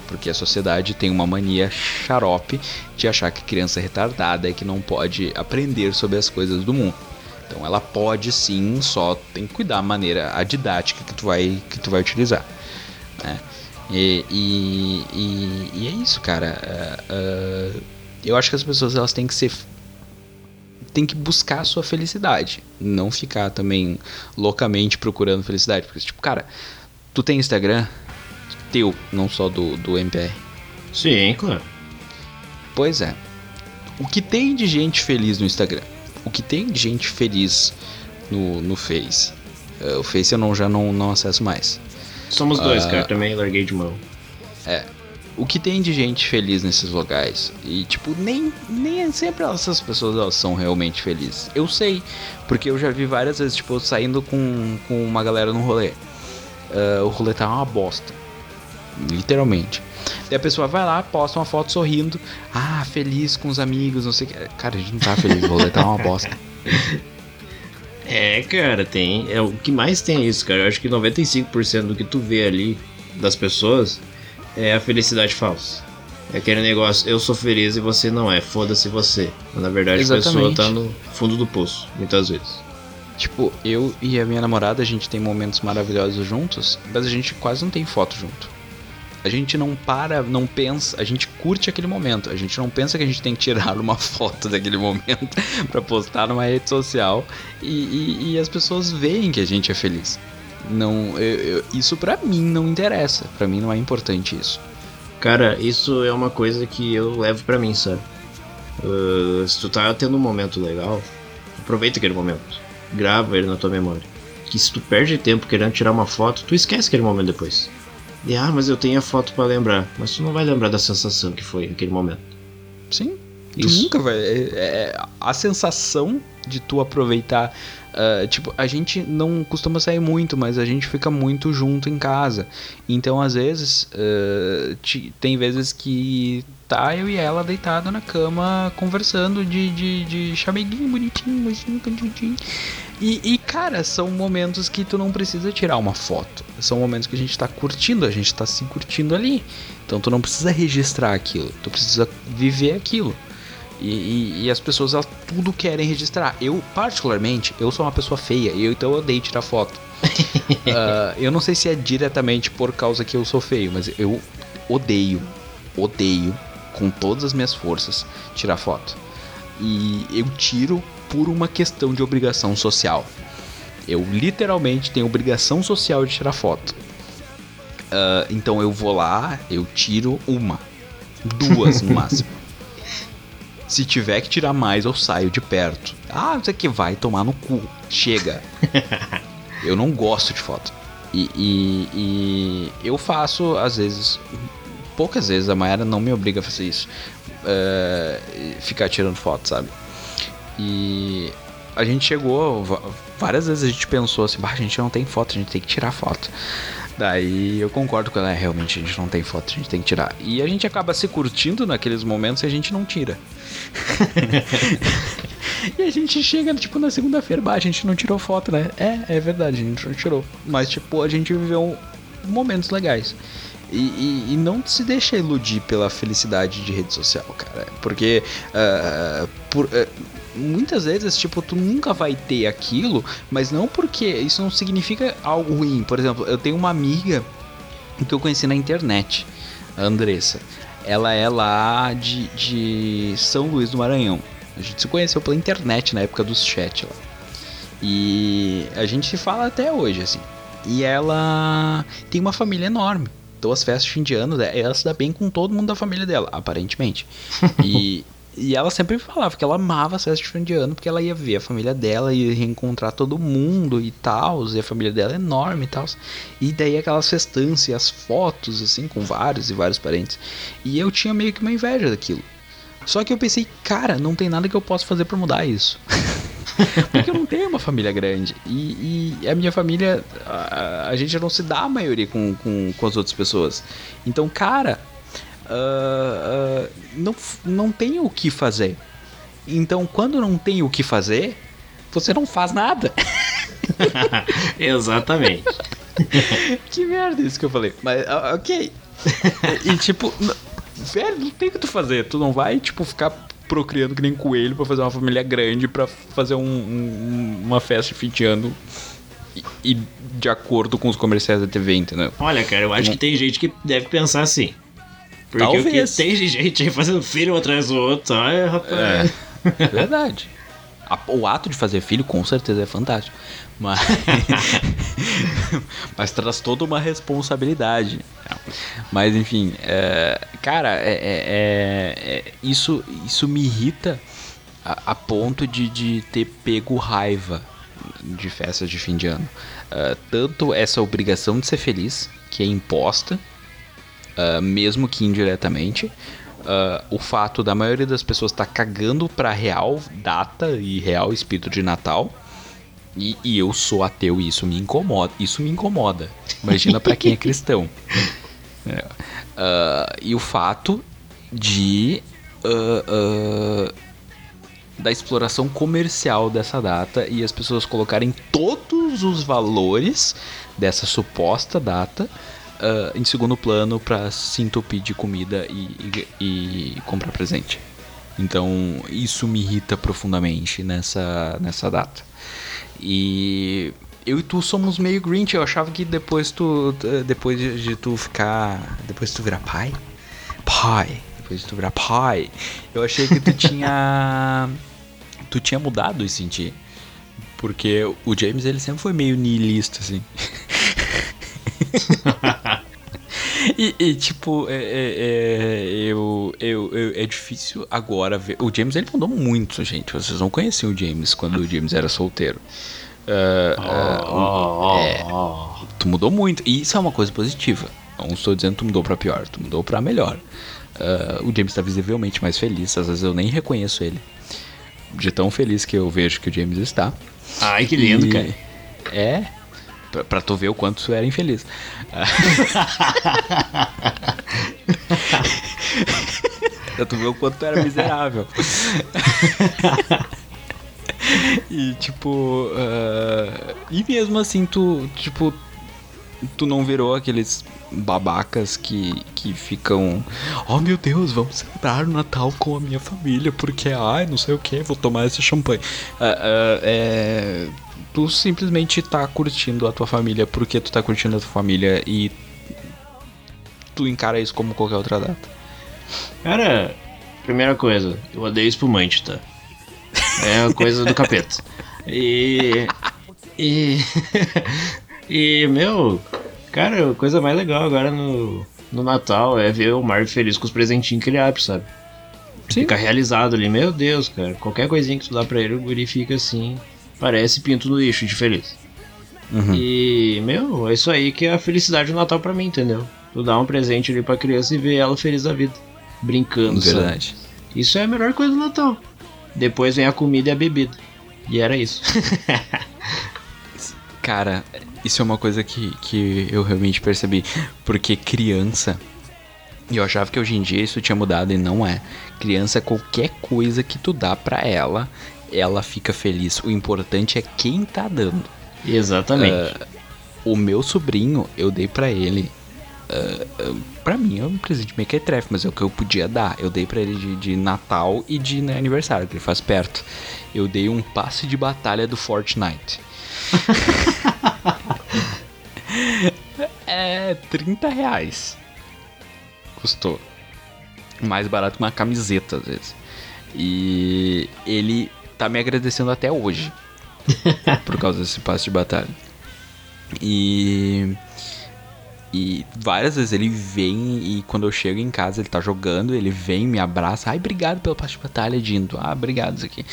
Porque a sociedade tem uma mania xarope de achar que criança é retardada e que não pode aprender sobre as coisas do mundo. Então ela pode sim, só tem que cuidar da maneira, a didática que tu vai, que tu vai utilizar. Né? E, e, e, e, é isso, cara. Uh, uh, eu acho que as pessoas elas têm que ser tem que buscar a sua felicidade, não ficar também loucamente procurando felicidade, porque tipo, cara, tu tem Instagram, teu, não só do, do MPR. Sim, claro. Pois é. O que tem de gente feliz no Instagram? O que tem de gente feliz no, no Face? Uh, o Face eu não, já não, não acesso mais. Somos dois, uh, cara, também larguei de mão. É. O que tem de gente feliz nesses locais? E, tipo, nem, nem sempre essas pessoas elas são realmente felizes. Eu sei, porque eu já vi várias vezes, tipo, saindo com, com uma galera no rolê. Uh, o rolê tá uma bosta. Literalmente. Daí a pessoa vai lá, posta uma foto sorrindo. Ah, feliz com os amigos, não sei o que. Cara, a gente não tá feliz, o rolê tá uma bosta. É, cara, tem. É o que mais tem é isso, cara. Eu acho que 95% do que tu vê ali das pessoas é a felicidade falsa. É aquele negócio, eu sou feliz e você não é, foda-se você. Na verdade, Exatamente. a pessoa tá no fundo do poço, muitas vezes. Tipo, eu e a minha namorada, a gente tem momentos maravilhosos juntos, mas a gente quase não tem foto junto a gente não para, não pensa, a gente curte aquele momento. A gente não pensa que a gente tem que tirar uma foto daquele momento para postar numa rede social e, e, e, as pessoas veem que a gente é feliz. Não, eu, eu, isso para mim não interessa. Para mim não é importante isso. Cara, isso é uma coisa que eu levo para mim, sabe? Uh, se tu tá tendo um momento legal, aproveita aquele momento. Grava ele na tua memória. Que se tu perde tempo querendo tirar uma foto, tu esquece aquele momento depois. E ah, mas eu tenho a foto para lembrar. Mas tu não vai lembrar da sensação que foi naquele momento. Sim. Isso. Tu nunca vai. É, é, a sensação de tu aproveitar. Uh, tipo, a gente não costuma sair muito, mas a gente fica muito junto em casa. Então, às vezes, uh, te, tem vezes que tá eu e ela deitado na cama conversando de, de, de chameguinho bonitinho, bonitinho, bonitinho. E, e, cara, são momentos que tu não precisa tirar uma foto. São momentos que a gente tá curtindo, a gente tá se curtindo ali. Então tu não precisa registrar aquilo, tu precisa viver aquilo. E, e, e as pessoas elas tudo querem registrar. Eu, particularmente, eu sou uma pessoa feia, eu então eu odeio tirar foto. uh, eu não sei se é diretamente por causa que eu sou feio, mas eu odeio, odeio com todas as minhas forças tirar foto. E eu tiro por uma questão de obrigação social. Eu literalmente tenho obrigação social de tirar foto. Uh, então eu vou lá, eu tiro uma, duas no máximo. Se tiver que tirar mais, eu saio de perto. Ah, isso aqui vai tomar no cu. Chega. eu não gosto de foto. E, e, e, eu faço, às vezes, poucas vezes, a Mayara não me obriga a fazer isso. Uh, ficar tirando foto, sabe? E a gente chegou, várias vezes a gente pensou assim, a gente não tem foto, a gente tem que tirar foto. Daí eu concordo com ela, é, realmente a gente não tem foto, a gente tem que tirar. E a gente acaba se curtindo naqueles momentos e a gente não tira. e a gente chega, tipo, na segunda-feira, a gente não tirou foto, né? É, é verdade, a gente não tirou. Mas, tipo, a gente viveu momentos legais. E, e, e, não se deixa iludir pela felicidade de rede social, cara. Porque uh, por, uh, muitas vezes, tipo, tu nunca vai ter aquilo, mas não porque isso não significa algo ruim. Por exemplo, eu tenho uma amiga que eu conheci na internet, a Andressa. Ela é lá de, de São Luís do Maranhão. A gente se conheceu pela internet na época dos chat lá. E a gente se fala até hoje, assim. E ela tem uma família enorme. Então as festas de fim de ano, ela se dá bem com todo mundo da família dela, aparentemente. E e ela sempre falava que ela amava as festas de fim de ano porque ela ia ver a família dela e reencontrar todo mundo e tal. E a família dela é enorme e tal. E daí aquelas festanças as fotos, assim, com vários e vários parentes. E eu tinha meio que uma inveja daquilo. Só que eu pensei, cara, não tem nada que eu possa fazer para mudar isso. porque eu não tenho uma família grande. E, e a minha família, a, a, gente não se dá a maioria com, com, com as outras pessoas. Então, cara, uh, uh, não, não tem o que fazer. Então, quando não tem o que fazer, você não faz nada. Exatamente. que merda isso que eu falei. Mas, uh, ok. e tipo, velho, não tem o que tu fazer. Tu não vai, tipo, ficar procriando que nem coelho para fazer uma família grande, para fazer um, um, uma festa de fim de ano e, e, de acordo com os comerciais da TV, entendeu? Olha, cara, eu acho que tem gente que deve pensar assim. Porque Talvez. o que tem de gente aí fazendo filho um atrás do outro, é, rapaz. É, verdade. O ato de fazer filho com certeza é fantástico. Mas, mas traz toda uma responsabilidade. Mas enfim, é, cara, é, é, é, é, isso, isso me irrita a, a ponto de, de ter pego raiva de festas de fim de ano. Uh, tanto essa obrigação de ser feliz, que é imposta, uh, mesmo que indiretamente, uh, o fato da maioria das pessoas estar tá cagando para real data e real espírito de Natal. E, e, eu sou ateu e isso me incomoda. Isso me incomoda. Imagina para quem é cristão. Uh, e o fato de uh, da exploração comercial dessa data e as pessoas colocarem todos os valores dessa suposta data uh, em segundo plano para se entupir de comida e, e, e, comprar presente. Então isso me irrita profundamente nessa, nessa data. E eu e tu somos meio Grinch. Eu achava que depois tu. Depois de, tu ficar. Depois de tu virar pai. Pai. Depois de tu virar pai. Eu achei que tu tinha. tu tinha mudado e sentir. Porque o James ele sempre foi meio nihilista, assim. E, e, tipo, é, é, é, eu, eu, eu, é difícil agora ver. O James ele mudou muito, gente. Vocês não conheciam o James quando o James era solteiro. Uh, uh, oh, é, oh, tu mudou muito. E isso é uma coisa positiva. Não estou dizendo que tu mudou para pior, tu mudou para melhor. Uh, o James está visivelmente mais feliz. Às vezes eu nem reconheço ele. De tão feliz que eu vejo que o James está. Ai, que lindo, e, cara. É, Pra, tu ver o quanto tu era infeliz. pra tu ver o quanto tu era miserável. e tipo. Uh, e mesmo assim, tu, tipo, tu não virou aqueles babacas que, que ficam, oh meu Deus, vamos celebrar o Natal com a minha família, porque, ai, não sei o que, vou tomar esse champanhe. Uh, uh, é, tu simplesmente tá curtindo a tua família porque tu tá curtindo a tua família e tu encara isso como qualquer outra data. Cara, primeira coisa, eu odeio espumante, tá? É uma coisa do capeta. E. E. e, meu, cara, a coisa mais legal agora no, no Natal é ver o Marvel feliz com os presentinhos que ele abre, sabe? Sim. Fica realizado ali, meu Deus, cara. Qualquer coisinha que tu dá pra ele, o guri fica assim. Parece pinto no lixo de feliz. Uhum. E, meu, é isso aí que é a felicidade do Natal pra mim, entendeu? Tu dá um presente ali pra criança e ver ela feliz da vida. Brincando, Verdade. Sabe? Isso é a melhor coisa do Natal. Depois vem a comida e a bebida. E era isso. Cara, isso é uma coisa que, que eu realmente percebi. Porque criança. E eu achava que hoje em dia isso tinha mudado e não é. Criança, qualquer coisa que tu dá pra ela, ela fica feliz. O importante é quem tá dando. Exatamente. Uh, o meu sobrinho, eu dei para ele. Uh, uh, pra mim é um presente meio que trefe, mas é o que eu podia dar. Eu dei para ele de, de, Natal e de né, aniversário, que ele faz perto. Eu dei um passe de batalha do Fortnite. é 30 reais. Custou. Mais barato que uma camiseta, às vezes. E ele tá me agradecendo até hoje. por causa desse passe de batalha. E. E várias vezes ele vem e quando eu chego em casa ele tá jogando, ele vem, me abraça. Ai, obrigado pelo passe de batalha, Dindo. Ah, obrigado, isso aqui.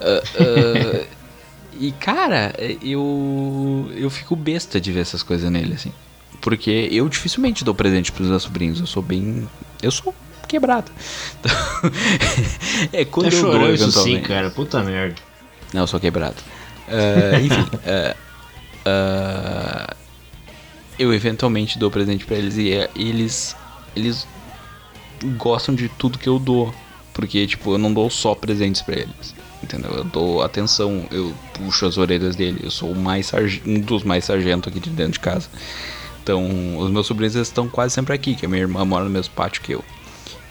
Uh, uh, e cara, eu. Eu fico besta de ver essas coisas nele, assim. Porque eu dificilmente dou presente pros meus sobrinhos. Eu sou bem. Eu sou quebrado. Então, é quando tá eu dou, isso sim, cara. Puta merda. Não, eu sou quebrado. Uh, enfim. uh, uh, eu eventualmente dou presente para eles e eles eles gostam de tudo que eu dou, porque tipo, eu não dou só presentes para eles. Entendeu? Eu dou atenção, eu puxo as orelhas dele, eu sou mais um dos mais sargento aqui de dentro de casa. Então, os meus sobrinhos estão quase sempre aqui, que a minha irmã mora no mesmo pátio que eu.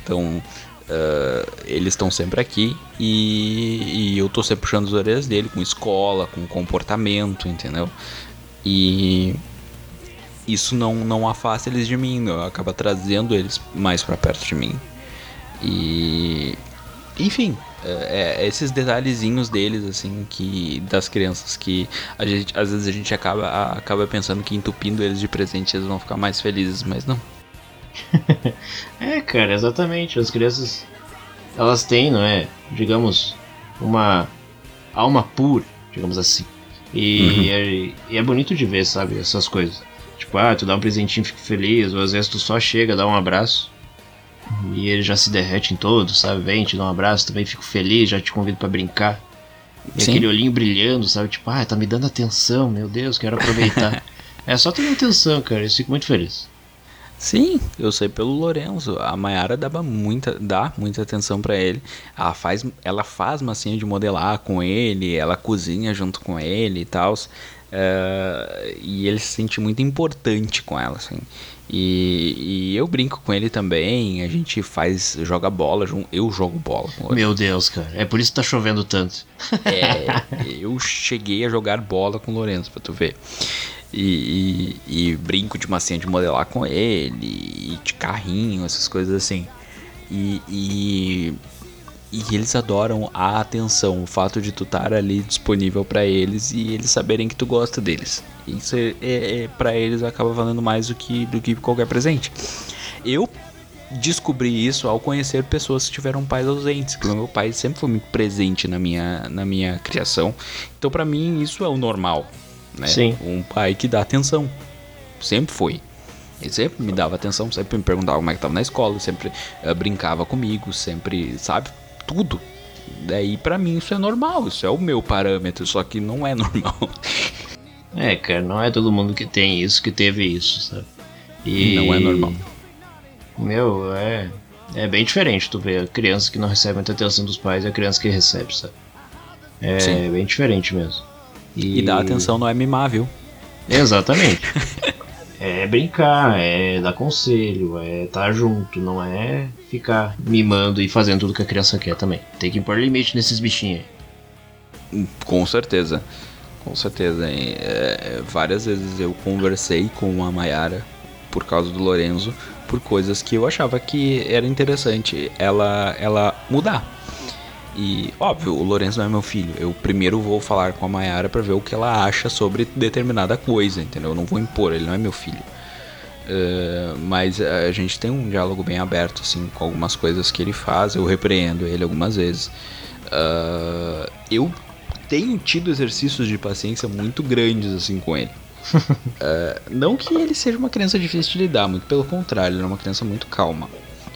Então, uh, eles estão sempre aqui e, e, eu tô sempre puxando as orelhas dele com escola, com comportamento, entendeu? E isso não, não afasta eles de mim, não, acaba trazendo eles mais para perto de mim. E. Enfim, é, é, esses detalhezinhos deles, assim, que das crianças que a gente, às vezes a gente acaba, acaba pensando que entupindo eles de presente eles vão ficar mais felizes, mas não. é, cara, exatamente. As crianças, elas têm, não é? Digamos, uma alma pura, digamos assim. E, uhum. é, e é bonito de ver, sabe, essas coisas. Tipo, ah, tu dá um presentinho, fica feliz, ou às vezes tu só chega, dá um abraço. E ele já se derrete em todo, sabe? Vem, te dá um abraço, também fico feliz, já te convido para brincar. E Sim. aquele olhinho brilhando, sabe? Tipo, ah, tá me dando atenção, meu Deus, quero aproveitar. é só ter atenção, cara, eu fico muito feliz. Sim, eu sei pelo Lorenzo. A Mayara dava muita, dá muita atenção para ele. Ela faz, ela faz massinha de modelar com ele, ela cozinha junto com ele e tal. Uh, e ele se sente muito importante com ela, assim. E, e, eu brinco com ele também, a gente faz, joga bola, eu jogo bola com ele. Meu Deus, cara, é por isso que tá chovendo tanto. É, eu cheguei a jogar bola com o Lourenço, pra tu ver. E, e, e, brinco de massinha de modelar com ele, e de carrinho, essas coisas assim. E, e e eles adoram a atenção, o fato de tu estar ali disponível para eles e eles saberem que tu gosta deles. Isso é, é, é para eles acaba valendo mais do que, do que qualquer presente. Eu descobri isso ao conhecer pessoas que tiveram pais ausentes, que meu pai sempre foi muito presente na minha, na minha criação. Então para mim isso é o normal, né? Sim. Um pai que dá atenção. Sempre foi. Ele sempre me dava atenção, sempre me perguntava como é que tava na escola, sempre uh, brincava comigo, sempre, sabe? tudo. Daí para mim isso é normal, isso é o meu parâmetro, só que não é normal. É, cara, não é todo mundo que tem isso, que teve isso, sabe? E não é normal. Meu, é é bem diferente tu ver a criança que não recebe muita atenção dos pais e a criança que recebe, sabe? É Sim. bem diferente mesmo. E... e dar atenção não é mimar, viu? Exatamente. é brincar, é dar conselho, é estar tá junto, não é ficar mimando e fazendo tudo que a criança quer também. Tem que impor limite nesses bichinhos aí. Com certeza. Com certeza. É, várias vezes eu conversei com a Mayara por causa do Lorenzo por coisas que eu achava que era interessante ela ela mudar. E, óbvio, o Lourenço não é meu filho. Eu primeiro vou falar com a Mayara para ver o que ela acha sobre determinada coisa, entendeu? Eu não vou impor, ele não é meu filho. Uh, mas a gente tem um diálogo bem aberto, assim, com algumas coisas que ele faz. Eu repreendo ele algumas vezes. Uh, eu tenho tido exercícios de paciência muito grandes, assim, com ele. uh, não que ele seja uma criança difícil de lidar, muito pelo contrário, ele é uma criança muito calma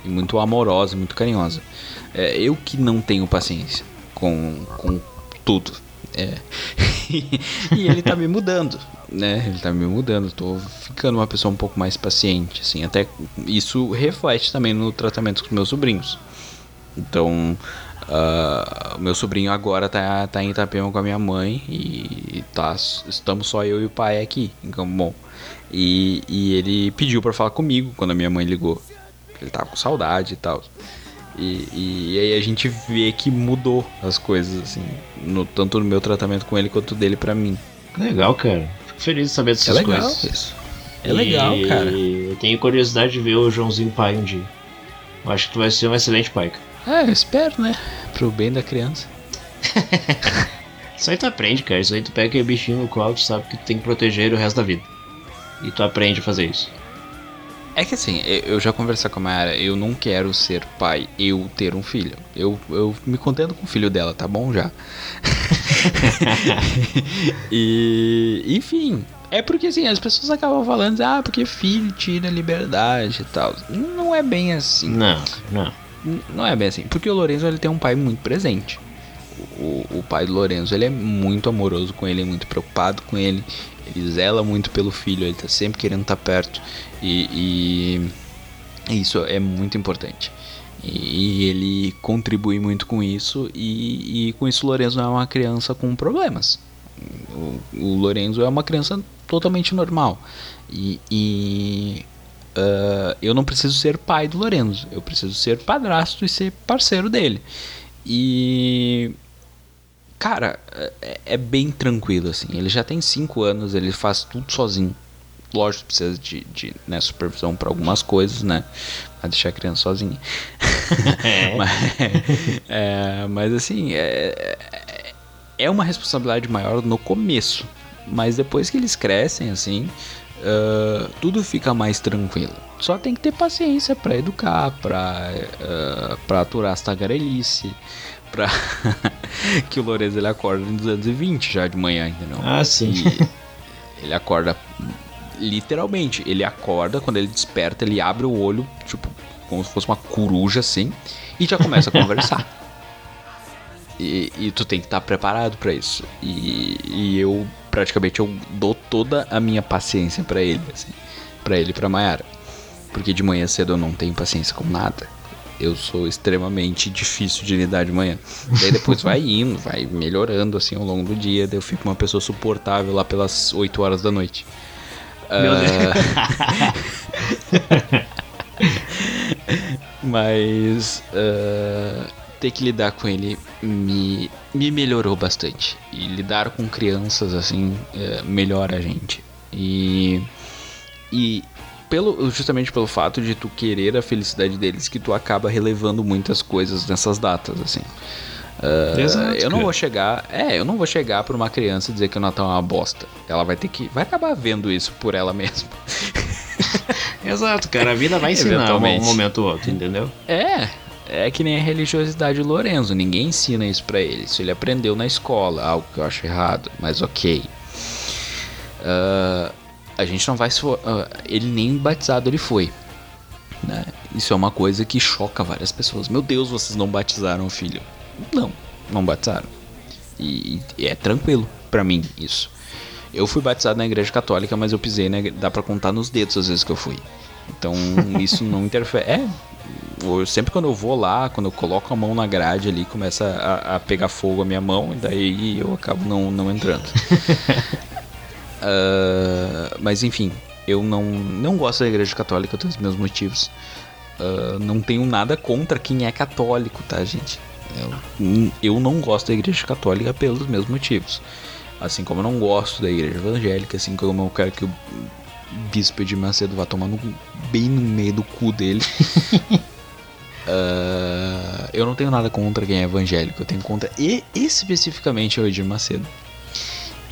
e muito amorosa, muito carinhosa. É, eu que não tenho paciência com, com tudo. É. e ele tá me mudando, né? Ele tá me mudando, tô ficando uma pessoa um pouco mais paciente, assim. Até isso reflete também no tratamento com meus sobrinhos. Então, uh, meu sobrinho agora tá, tá em Itapema com a minha mãe e tá, estamos só eu e o pai aqui em Campo Bom. E, e ele pediu para falar comigo quando a minha mãe ligou ele tava com saudade e tal. E, e, e, aí a gente vê que mudou as coisas, assim, no, tanto no meu tratamento com ele quanto dele para mim. Legal, cara. Fico feliz de saber dessas é legal coisas. Isso. É e legal, cara. Eu tenho curiosidade de ver o Joãozinho pai um dia. Eu acho que tu vai ser um excelente pai, cara. É, eu espero, né? Pro bem da criança. Isso aí tu aprende, cara. Isso aí tu pega aquele bichinho no colo, tu sabe que tu tem que proteger o resto da vida. E tu aprende a fazer isso. É que assim, eu já conversei com a Mayara, eu não quero ser pai, eu ter um filho. Eu, eu me contento com o filho dela, tá bom já. e, enfim, é porque assim, as pessoas acabam falando, ah, porque filho tira liberdade e tal. Não é bem assim. Não, não. Não é bem assim, porque o Lorenzo ele tem um pai muito presente. O, o pai do Lorenzo ele é muito amoroso com ele, é muito preocupado com ele, ele zela muito pelo filho, ele tá sempre querendo estar tá perto. E, e, isso é muito importante. E, e ele contribui muito com isso. E, e, com isso, Lorenzo não é uma criança com problemas. O, o Lorenzo é uma criança totalmente normal. E, e uh, eu não preciso ser pai do Lorenzo. Eu preciso ser padrasto e ser parceiro dele. E Cara, é, é, bem tranquilo, assim. Ele já tem 5 anos, ele faz tudo sozinho. Lógico, precisa de, de né, supervisão para algumas coisas, né? Pra deixar a criança sozinha. É. mas, é, mas, assim, é, é uma responsabilidade maior no começo. Mas depois que eles crescem, assim, uh, tudo fica mais tranquilo. Só tem que ter paciência para educar, para uh, pra aturar as tagarelice, pra. que o Lourenço ele acorda em 220 já de manhã, entendeu? Ah, sim. E ele acorda literalmente. Ele acorda, quando ele desperta, ele abre o olho, tipo, como se fosse uma coruja assim, e já começa a conversar. E, e, tu tem que estar preparado para isso. E, e, eu praticamente eu dou toda a minha paciência para ele, assim, para ele e para Mayara. Porque de manhã cedo eu não tenho paciência com nada. Eu sou extremamente difícil de lidar de manhã. Daí depois vai indo, vai melhorando assim ao longo do dia. Daí eu fico uma pessoa suportável lá pelas 8 horas da noite. Meu uh... Mas uh, ter que lidar com ele me, me melhorou bastante. E lidar com crianças assim uh, melhora a gente. E, e pelo, justamente pelo fato de tu querer a felicidade deles que tu acaba relevando muitas coisas nessas datas, assim. Uh, Exato, eu não cara. vou chegar. É, eu não vou chegar pra uma criança e dizer que o Natal é uma bosta. Ela vai ter que. Vai acabar vendo isso por ela mesma. Exato, cara. A vida vai ensinar um momento ou outro, entendeu? É. É que nem a religiosidade do Lorenzo. Ninguém ensina isso pra ele. Isso ele aprendeu na escola, algo que eu acho errado, mas ok. Uh, a gente não vai. Uh, ele nem batizado ele foi. Né? Isso é uma coisa que choca várias pessoas. Meu Deus, vocês não batizaram o filho. Não, não batizaram. E, e é tranquilo para mim isso. Eu fui batizado na igreja católica, mas eu pisei, né? Dá pra contar nos dedos as vezes que eu fui. Então isso não interfere. É, eu, sempre quando eu vou lá, quando eu coloco a mão na grade ali, começa a, a pegar fogo a minha mão, e daí eu acabo não, não entrando. uh, mas enfim, eu não, não gosto da igreja católica, tenho os meus motivos. Uh, não tenho nada contra quem é católico, tá, gente? Eu, eu não gosto da igreja católica pelos mesmos motivos. Assim como eu não gosto da igreja evangélica, assim como eu quero que o bispo de Macedo vá tomar no, bem no meio do cu dele. uh, eu não tenho nada contra quem é evangélico, eu tenho contra e especificamente o Edir Macedo.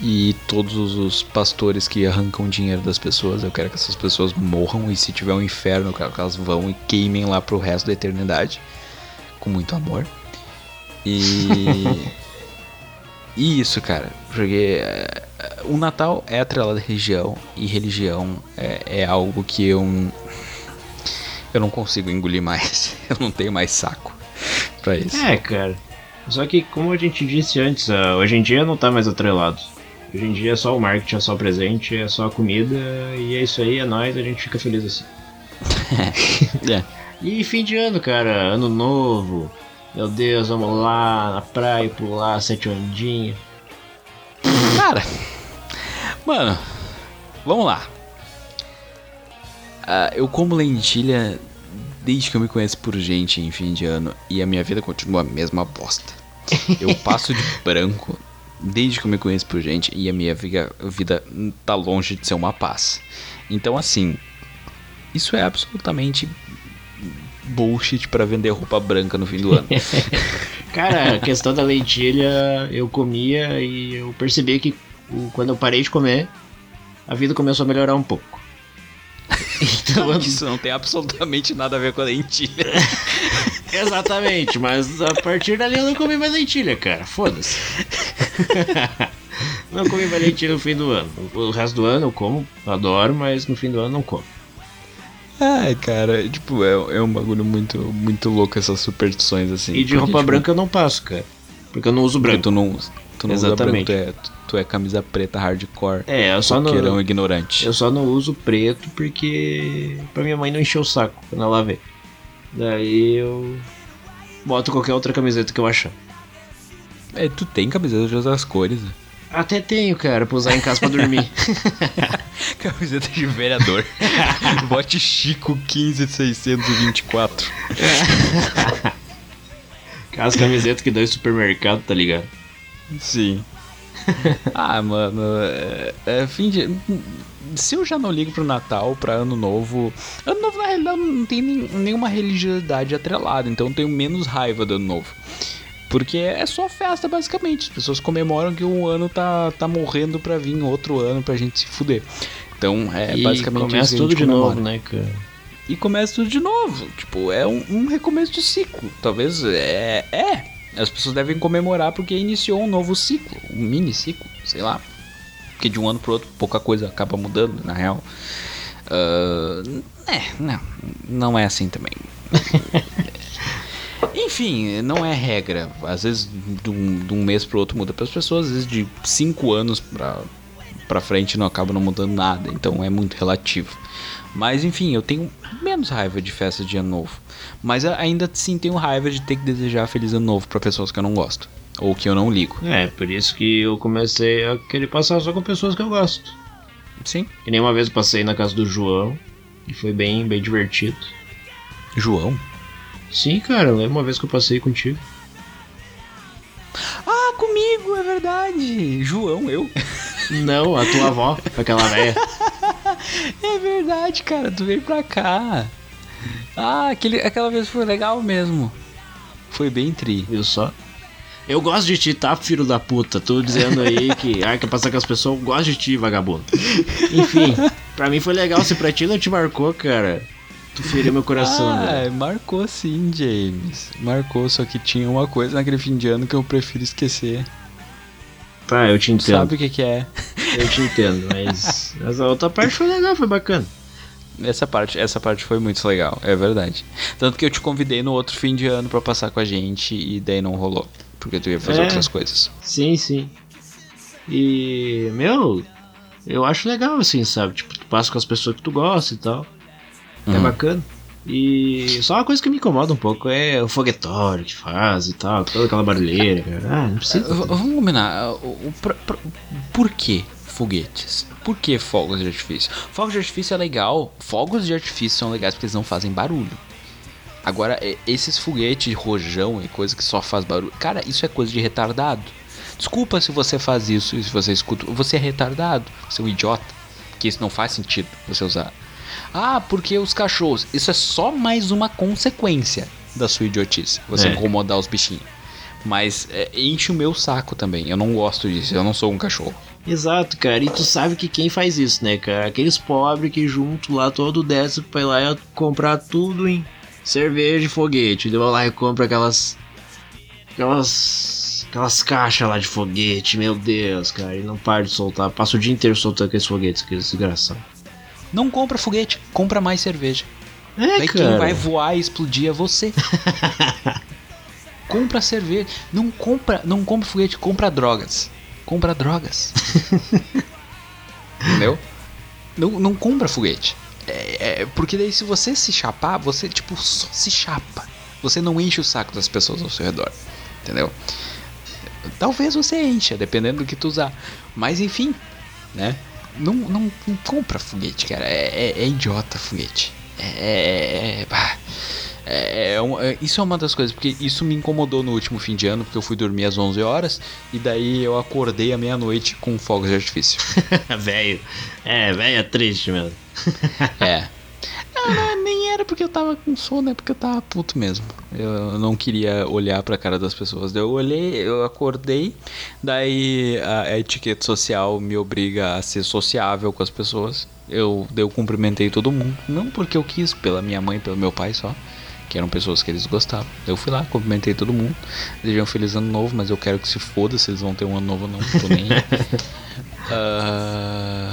E todos os pastores que arrancam dinheiro das pessoas, eu quero que essas pessoas morram e se tiver um inferno, eu quero que elas vão e queimem lá pro resto da eternidade. Com muito amor. E. isso, cara. Porque uh, o Natal é atrelado à religião. E religião é, é algo que eu. Eu não consigo engolir mais. Eu não tenho mais saco pra isso. É, cara. Só que, como a gente disse antes, uh, hoje em dia não tá mais atrelado. Hoje em dia é só o marketing, é só o presente, é só a comida. E é isso aí, é nóis, a gente fica feliz assim. é. E fim de ano, cara. Ano novo. Meu Deus, vamos lá na praia pular sete ondinhas. Cara, mano, vamos lá. Uh, eu como lentilha desde que eu me conheço por gente em fim de ano e a minha vida continua a mesma bosta. Eu passo de branco desde que eu me conheço por gente e a minha vida, vida tá longe de ser uma paz. Então, assim, isso é absolutamente bullshit para vender roupa branca no fim do ano. Cara, a questão da lentilha, eu comia e eu percebi que quando eu parei de comer, a vida começou a melhorar um pouco. Então, isso não tem absolutamente nada a ver com a lentilha. Exatamente, mas a partir dali eu não comi mais lentilha, cara. Foda-se. não comi mais lentilha no fim do ano. O resto do ano eu como, adoro, mas no fim do ano não como. Ai, cara, tipo, é, é um bagulho muito, muito louco essas superstições assim. E de roupa tipo, branca eu não passo, cara. Porque eu não uso branco. Tu não, tu não Exatamente. usa branco, tu é, tu é camisa preta hardcore. É, eu só não. ignorante. Eu só não uso preto porque. pra minha mãe não encher o saco quando ela vê. Daí eu. boto qualquer outra camiseta que eu achar. É, tu tem camiseta de outras cores, né? Até tenho, cara, pra usar em casa pra dormir. Camiseta de vereador. Bote Chico 15624. As camisetas que dá em supermercado, tá ligado? Sim. ah, mano, é, é, fim de. Se eu já não ligo pro Natal, pra Ano Novo. Ano Novo, na realidade, não tem nenhuma religiosidade atrelada, então eu tenho menos raiva do Ano Novo. Porque é só festa, basicamente. As pessoas comemoram que um ano tá, tá morrendo pra vir outro ano pra gente se fuder. Então, é e basicamente começa tudo de comemora. novo, né, cara? E começa tudo de novo. Tipo, é um, um recomeço de ciclo. Talvez é. É. As pessoas devem comemorar porque iniciou um novo ciclo, um mini ciclo, sei lá. Porque de um ano pro outro pouca coisa acaba mudando, na real. Uh, é, não, não é assim também. Enfim, não é regra. Às vezes de um, de um mês outro muda para as pessoas, às vezes de cinco anos para para frente não acaba não mudando nada, então é muito relativo. Mas enfim, eu tenho menos raiva de festa de ano novo. Mas ainda assim tenho raiva de ter que desejar feliz ano novo para pessoas que eu não gosto. Ou que eu não ligo. É, por isso que eu comecei a querer passar só com pessoas que eu gosto. Sim. E nem uma vez passei na casa do João. E foi bem, bem divertido. João? Sim, cara, lembra uma vez que eu passei contigo. Ah, comigo, é verdade. João, eu. Não, a tua avó, aquela velha. é verdade, cara, tu veio pra cá. Ah, aquele, aquela vez foi legal mesmo. Foi bem tri. Viu só? Eu gosto de ti, tá, filho da puta? Tô dizendo aí que ai, quer passar com as pessoas, eu gosto de ti, vagabundo. Enfim, pra mim foi legal, se pra ti não te marcou, cara. Tu feriu meu coração, ah, né? marcou sim, James. Marcou, só que tinha uma coisa naquele fim de ano que eu prefiro esquecer. Tá, eu te entendo. Sabe o que, que é? Eu te entendo, mas essa outra parte foi legal, foi bacana. Essa parte, essa parte foi muito legal, é verdade. Tanto que eu te convidei no outro fim de ano para passar com a gente e daí não rolou. Porque tu ia fazer é, outras coisas. Sim, sim. E, meu, eu acho legal assim, sabe? Tipo, tu passa com as pessoas que tu gosta e tal. É uhum. bacana. E só uma coisa que me incomoda um pouco é o foguetório que faz e tal, toda aquela barulheira, cara. Ah, não precisa. Vamos combinar. O, o, por que foguetes? Por que fogos de artifício? Fogos de artifício é legal. Fogos de artifício são legais porque eles não fazem barulho. Agora, esses foguetes rojão e coisa que só faz barulho. Cara, isso é coisa de retardado. Desculpa se você faz isso e se você escuta. Você é retardado. Você é um idiota. Que isso não faz sentido você usar. Ah, porque os cachorros. Isso é só mais uma consequência da sua idiotice. Você é. incomodar os bichinhos. Mas é, enche o meu saco também. Eu não gosto disso. Eu não sou um cachorro. Exato, cara. E tu sabe que quem faz isso, né, cara? Aqueles pobres que junto lá todo décimo pra ir lá e comprar tudo em cerveja e foguete. Deu lá e compra aquelas. Aquelas. Aquelas caixas lá de foguete, meu Deus, cara. E não para de soltar. Passa o dia inteiro soltando aqueles foguetes, aqueles desgraçados. Não compra foguete, compra mais cerveja. É, Daí cara. quem vai voar e explodir é você. compra cerveja. Não compra, não compra foguete, compra drogas. Compra drogas. Entendeu? Não, não compra foguete. É, é, porque daí se você se chapar, você tipo só se chapa. Você não enche o saco das pessoas ao seu redor. Entendeu? Talvez você encha, dependendo do que tu usar. Mas enfim, né? Não, não, não compra foguete, cara. É, é, é idiota foguete. É. é, é, é, um, é, isso é uma das coisas, porque isso me incomodou no último fim de ano, porque eu fui dormir às 11 horas e daí eu acordei à meia-noite com fogos de artifício. velho. É, velho é triste mesmo. é. Não, nem era porque eu tava com sono, é porque eu tava puto mesmo. Eu não queria olhar pra cara das pessoas. Eu olhei, eu acordei, daí a, a etiqueta social me obriga a ser sociável com as pessoas. Eu, eu cumprimentei todo mundo, não porque eu quis, pela minha mãe, pelo meu pai só, que eram pessoas que eles gostavam. Eu fui lá, cumprimentei todo mundo, desejei um feliz ano novo, mas eu quero que se foda se eles vão ter um ano novo ou não, tô nem. uh,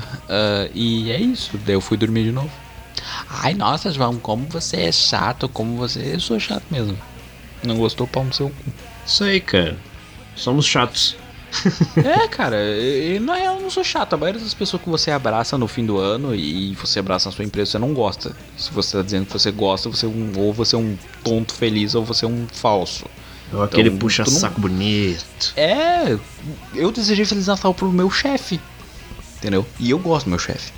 uh, e é isso, daí eu fui dormir de novo. Ai, nossa, João, como você é chato, como você. Eu sou chato mesmo. Não gostou, pau no seu cu. Isso aí, cara. Somos chatos. é, cara, na real eu não sou chato. A maioria das pessoas que você abraça no fim do ano e você abraça na sua empresa, você não gosta. Se você tá dizendo que você gosta, você é um, ou você é um tonto feliz ou você é um falso. Ou aquele então, puxa-saco não... bonito. É, eu desejei Feliz Natal pro meu chefe. Entendeu? E eu gosto do meu chefe.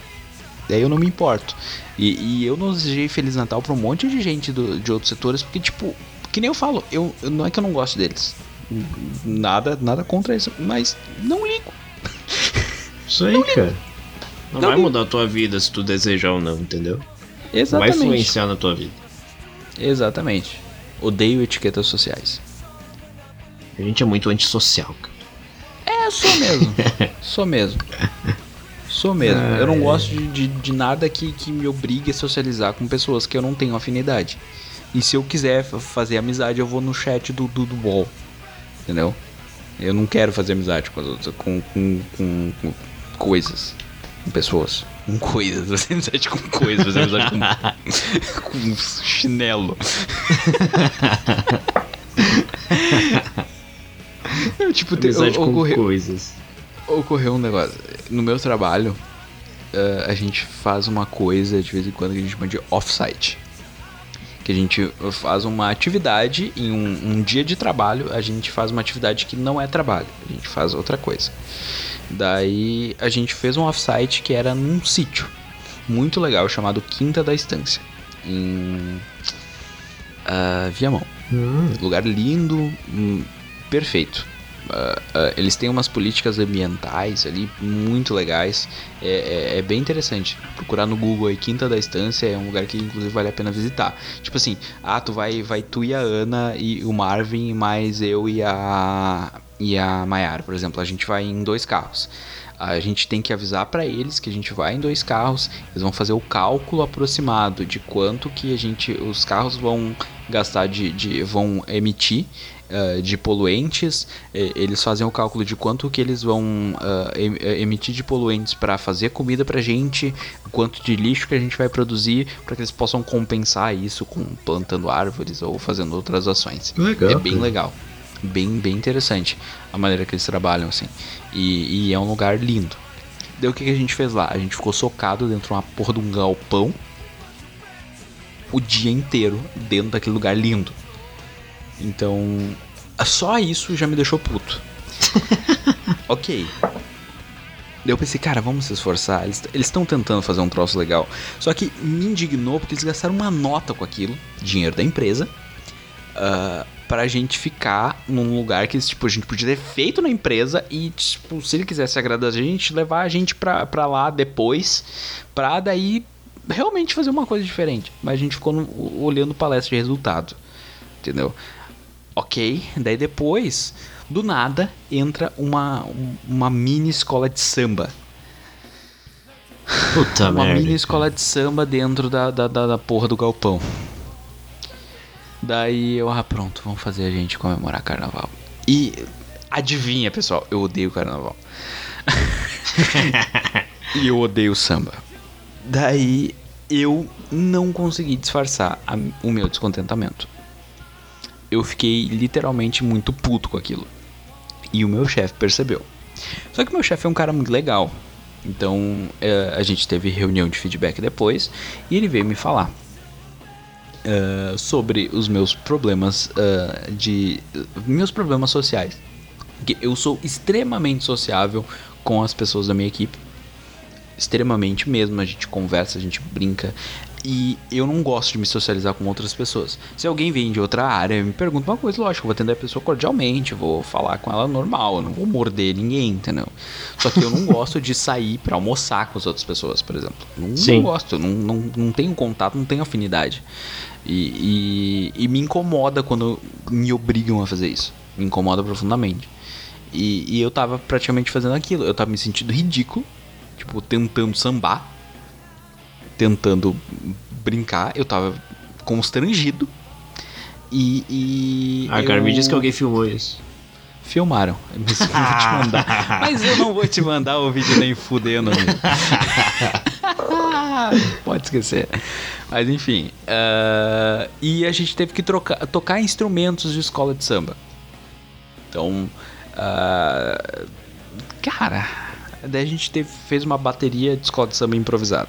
Daí eu não me importo. E, e eu não desejei Feliz Natal pra um monte de gente do, de outros setores, porque, tipo, que nem eu falo, eu, não é que eu não gosto deles. Nada, nada contra isso, mas não ligo. Isso aí, não cara. Não, não vai ligo. mudar a tua vida se tu desejar ou não, entendeu? Exatamente. Vai influenciar na tua vida. Exatamente. Odeio etiquetas sociais. A gente é muito antissocial, cara. É, sou mesmo. sou mesmo. Sou mesmo. Ah, eu não gosto de, de, de, nada que, que me obrigue a socializar com pessoas que eu não tenho afinidade. E se eu quiser fazer amizade, eu vou no chat do, do, do Wall. Entendeu? Eu não quero fazer amizade com as outras, com, com, com, com coisas, com pessoas. Com coisas, fazer amizade com coisas, fazer amizade com, com chinelo. Eu, tipo, com ocorreu, coisas. ocorreu um negócio. No meu trabalho, eh, a gente faz uma coisa de vez em quando que a gente chama de off-site. Que a gente faz uma atividade em um, um dia de trabalho, a gente faz uma atividade que não é trabalho, a gente faz outra coisa. Daí a gente fez um off-site que era num sítio muito legal chamado Quinta da Estância, em ah, Viamão. Hum, Lugar lindo, hum, perfeito. Ah, ah, eles têm umas políticas ambientais ali muito legais. É, é- é bem interessante. Procurar no Google aí, Quinta da Estância é um lugar que inclusive vale a pena visitar. Tipo assim, ah, tu vai, vai tu e a Ana e o Marvin, mais eu e a e a Mayara, por exemplo, a gente vai em dois carros. A gente tem que avisar para eles que a gente vai em dois carros. Eles vão fazer o cálculo aproximado de quanto que a gente, os carros vão gastar de, de vão emitir eh, de poluentes. Eh, eles fazem o cálculo de quanto que eles vão eh, emitir de poluentes para fazer comida pra gente, quanto de lixo que a gente vai produzir, para que eles possam compensar isso com plantando árvores ou fazendo outras ações. Legal, é bem cara. legal. Bem, bem interessante a maneira que eles trabalham, assim. E, e é um lugar lindo. Daí o que, que a gente fez lá? A gente ficou socado dentro de uma porra de um galpão o dia inteiro dentro daquele lugar lindo. Então, só isso já me deixou puto. ok. Eu pensei, cara, vamos se esforçar. Eles estão tentando fazer um troço legal. Só que me indignou porque eles gastaram uma nota com aquilo, dinheiro da empresa, ah, pra gente ficar num lugar que tipo, a gente podia ter feito na empresa e, tipo, se ele quisesse agradar a gente, levar a gente pra, pra lá depois, pra daí realmente fazer uma coisa diferente. Mas a gente ficou no- olhando palestra de resultado, entendeu? Ok, daí depois, do nada, entra uma, uma mini escola de samba. Puta uma merda. mini escola de samba dentro da, da, da, da porra do galpão. Daí eu, ah, pronto, vamos fazer a gente comemorar carnaval. E adivinha, pessoal, eu odeio carnaval. e eu odeio samba. Daí eu não consegui disfarçar a- o meu descontentamento. Eu fiquei literalmente muito puto com aquilo. E o meu chefe percebeu. Só que meu chefe é um cara muito legal. Então é, a gente teve reunião de feedback depois e ele veio me falar é, sobre os meus problemas é, de meus problemas sociais. Que eu sou extremamente sociável com as pessoas da minha equipe, extremamente mesmo. A gente conversa, a gente brinca. E eu não gosto de me socializar com outras pessoas. Se alguém vem de outra área e me pergunta uma coisa, lógico, eu vou atender a pessoa cordialmente, vou falar com ela normal, não vou morder ninguém, entendeu? Só que eu não gosto de sair pra almoçar com as outras pessoas, por exemplo. Não, não gosto, não, não, não tenho contato, não tenho afinidade. E, e, e me incomoda quando me obrigam a fazer isso. Me incomoda profundamente. E, e eu tava praticamente fazendo aquilo. Eu tava me sentindo ridículo, tipo, tentando sambar, tentando brincar. Eu tava constrangido. E. e cara, eu- diz que alguém filmou isso. Filmaram. Mas eu não vou te mandar. Mas eu não vou te mandar o vídeo nem fudendo. Pode esquecer. Mas enfim. ah, e a gente teve que trocar, tocar instrumentos de escola de samba. Então. ah, cara. Daí a gente teve, fez uma bateria de escola de samba improvisada.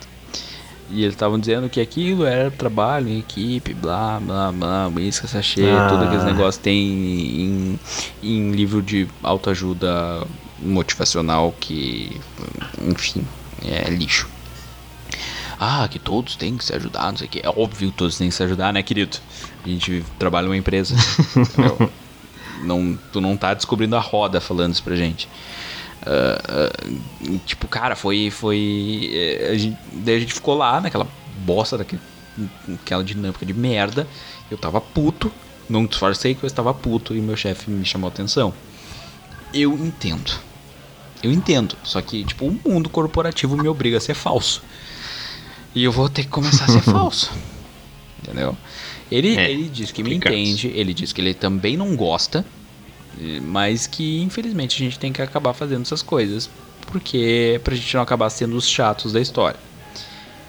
E eles estavam dizendo que aquilo era trabalho em equipe, blá, blá, blá, uísque, sachê, Ah. tudo aqueles negócios tem em, em livro de autoajuda motivacional que, enfim, é lixo. Ah, que todos têm que se ajudar, não sei o que. É óbvio que todos têm que se ajudar, né, querido? A gente trabalha numa empresa. não, tu não tá descobrindo a roda falando isso pra gente. Ah, ah, tipo, cara, foi. foi eh, a gente, daí a gente ficou lá naquela bosta, daquele, aquela dinâmica de merda. Eu tava puto, não disfarcei que eu estava puto e meu chefe me chamou a atenção. Eu entendo. Eu entendo. Só que, tipo, o mundo corporativo me obriga a ser falso. E eu vou ter que começar a ser falso. Entendeu? Ele, É, ele diz que me entende, ele diz que ele também não gosta Mas que infelizmente a gente tem que acabar fazendo essas coisas. Porque pra gente não acabar sendo os chatos da história.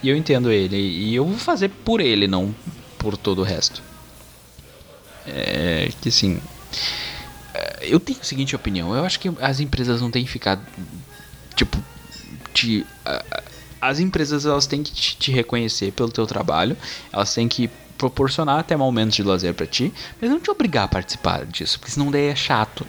E eu entendo ele. E eu vou fazer por ele, não por todo o resto. É que assim. Eu tenho a seguinte opinião. Eu acho que as empresas não têm que ficar. Tipo. As empresas elas têm que te reconhecer pelo teu trabalho. Elas têm que proporcionar até momentos de lazer para ti, mas não te obrigar a participar disso, porque senão daí é chato,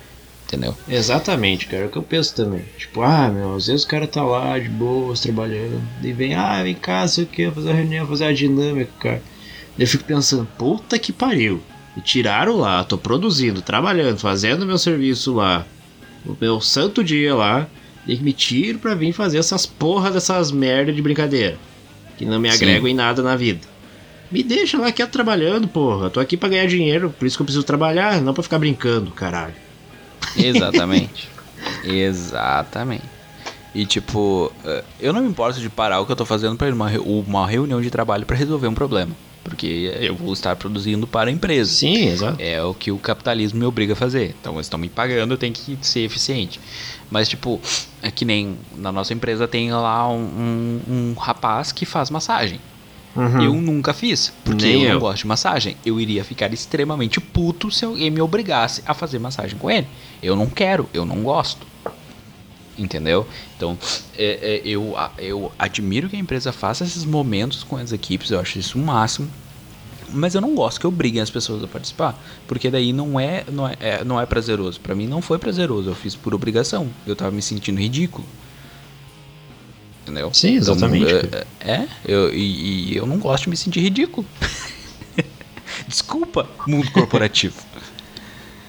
entendeu? Exatamente, cara, é o que eu penso também. Tipo, ah, meu, às vezes o cara tá lá de boas, trabalhando, e vem, ah, vem cá, sei o que, fazer a reunião, fazer a dinâmica, cara. Eu fico pensando, puta que pariu. E tiraram lá, tô produzindo, trabalhando, fazendo meu serviço lá, o meu santo dia lá, e me tiro pra vir fazer essas porra dessas merda de brincadeira. Que não me agregam em nada na vida. Me deixa lá quieto trabalhando, porra. Tô aqui pra ganhar dinheiro, por isso que eu preciso trabalhar, não pra ficar brincando, caralho. Exatamente. Exatamente. E tipo, eh, eu não me importo de parar o que eu tô fazendo pra ir uma, uma reunião de trabalho para resolver um problema. Porque eu vou estar produzindo para a empresa. Sim, exato. É o que o capitalismo me obriga a fazer. Então eles estão me pagando, eu tenho que ser eficiente. Mas, tipo, é que nem na nossa empresa tem lá um, um, um rapaz que faz massagem. Uhum. Eu nunca fiz, porque Nem eu, eu não gosto de massagem. Eu iria ficar extremamente puto se alguém me obrigasse a fazer massagem com ele. Eu não quero, eu não gosto. Entendeu? Então, é, é, eu, eu admiro que a empresa faça esses momentos com as equipes, eu acho isso o máximo. Mas eu não gosto que obriguem as pessoas a participar, porque daí não é, não é, é não é prazeroso. Para mim não foi prazeroso, eu fiz por obrigação. Eu tava me sentindo ridículo entendeu? Sim, exatamente. Então, é, eu, e, e, eu não gosto de me sentir ridículo. Desculpa, mundo corporativo.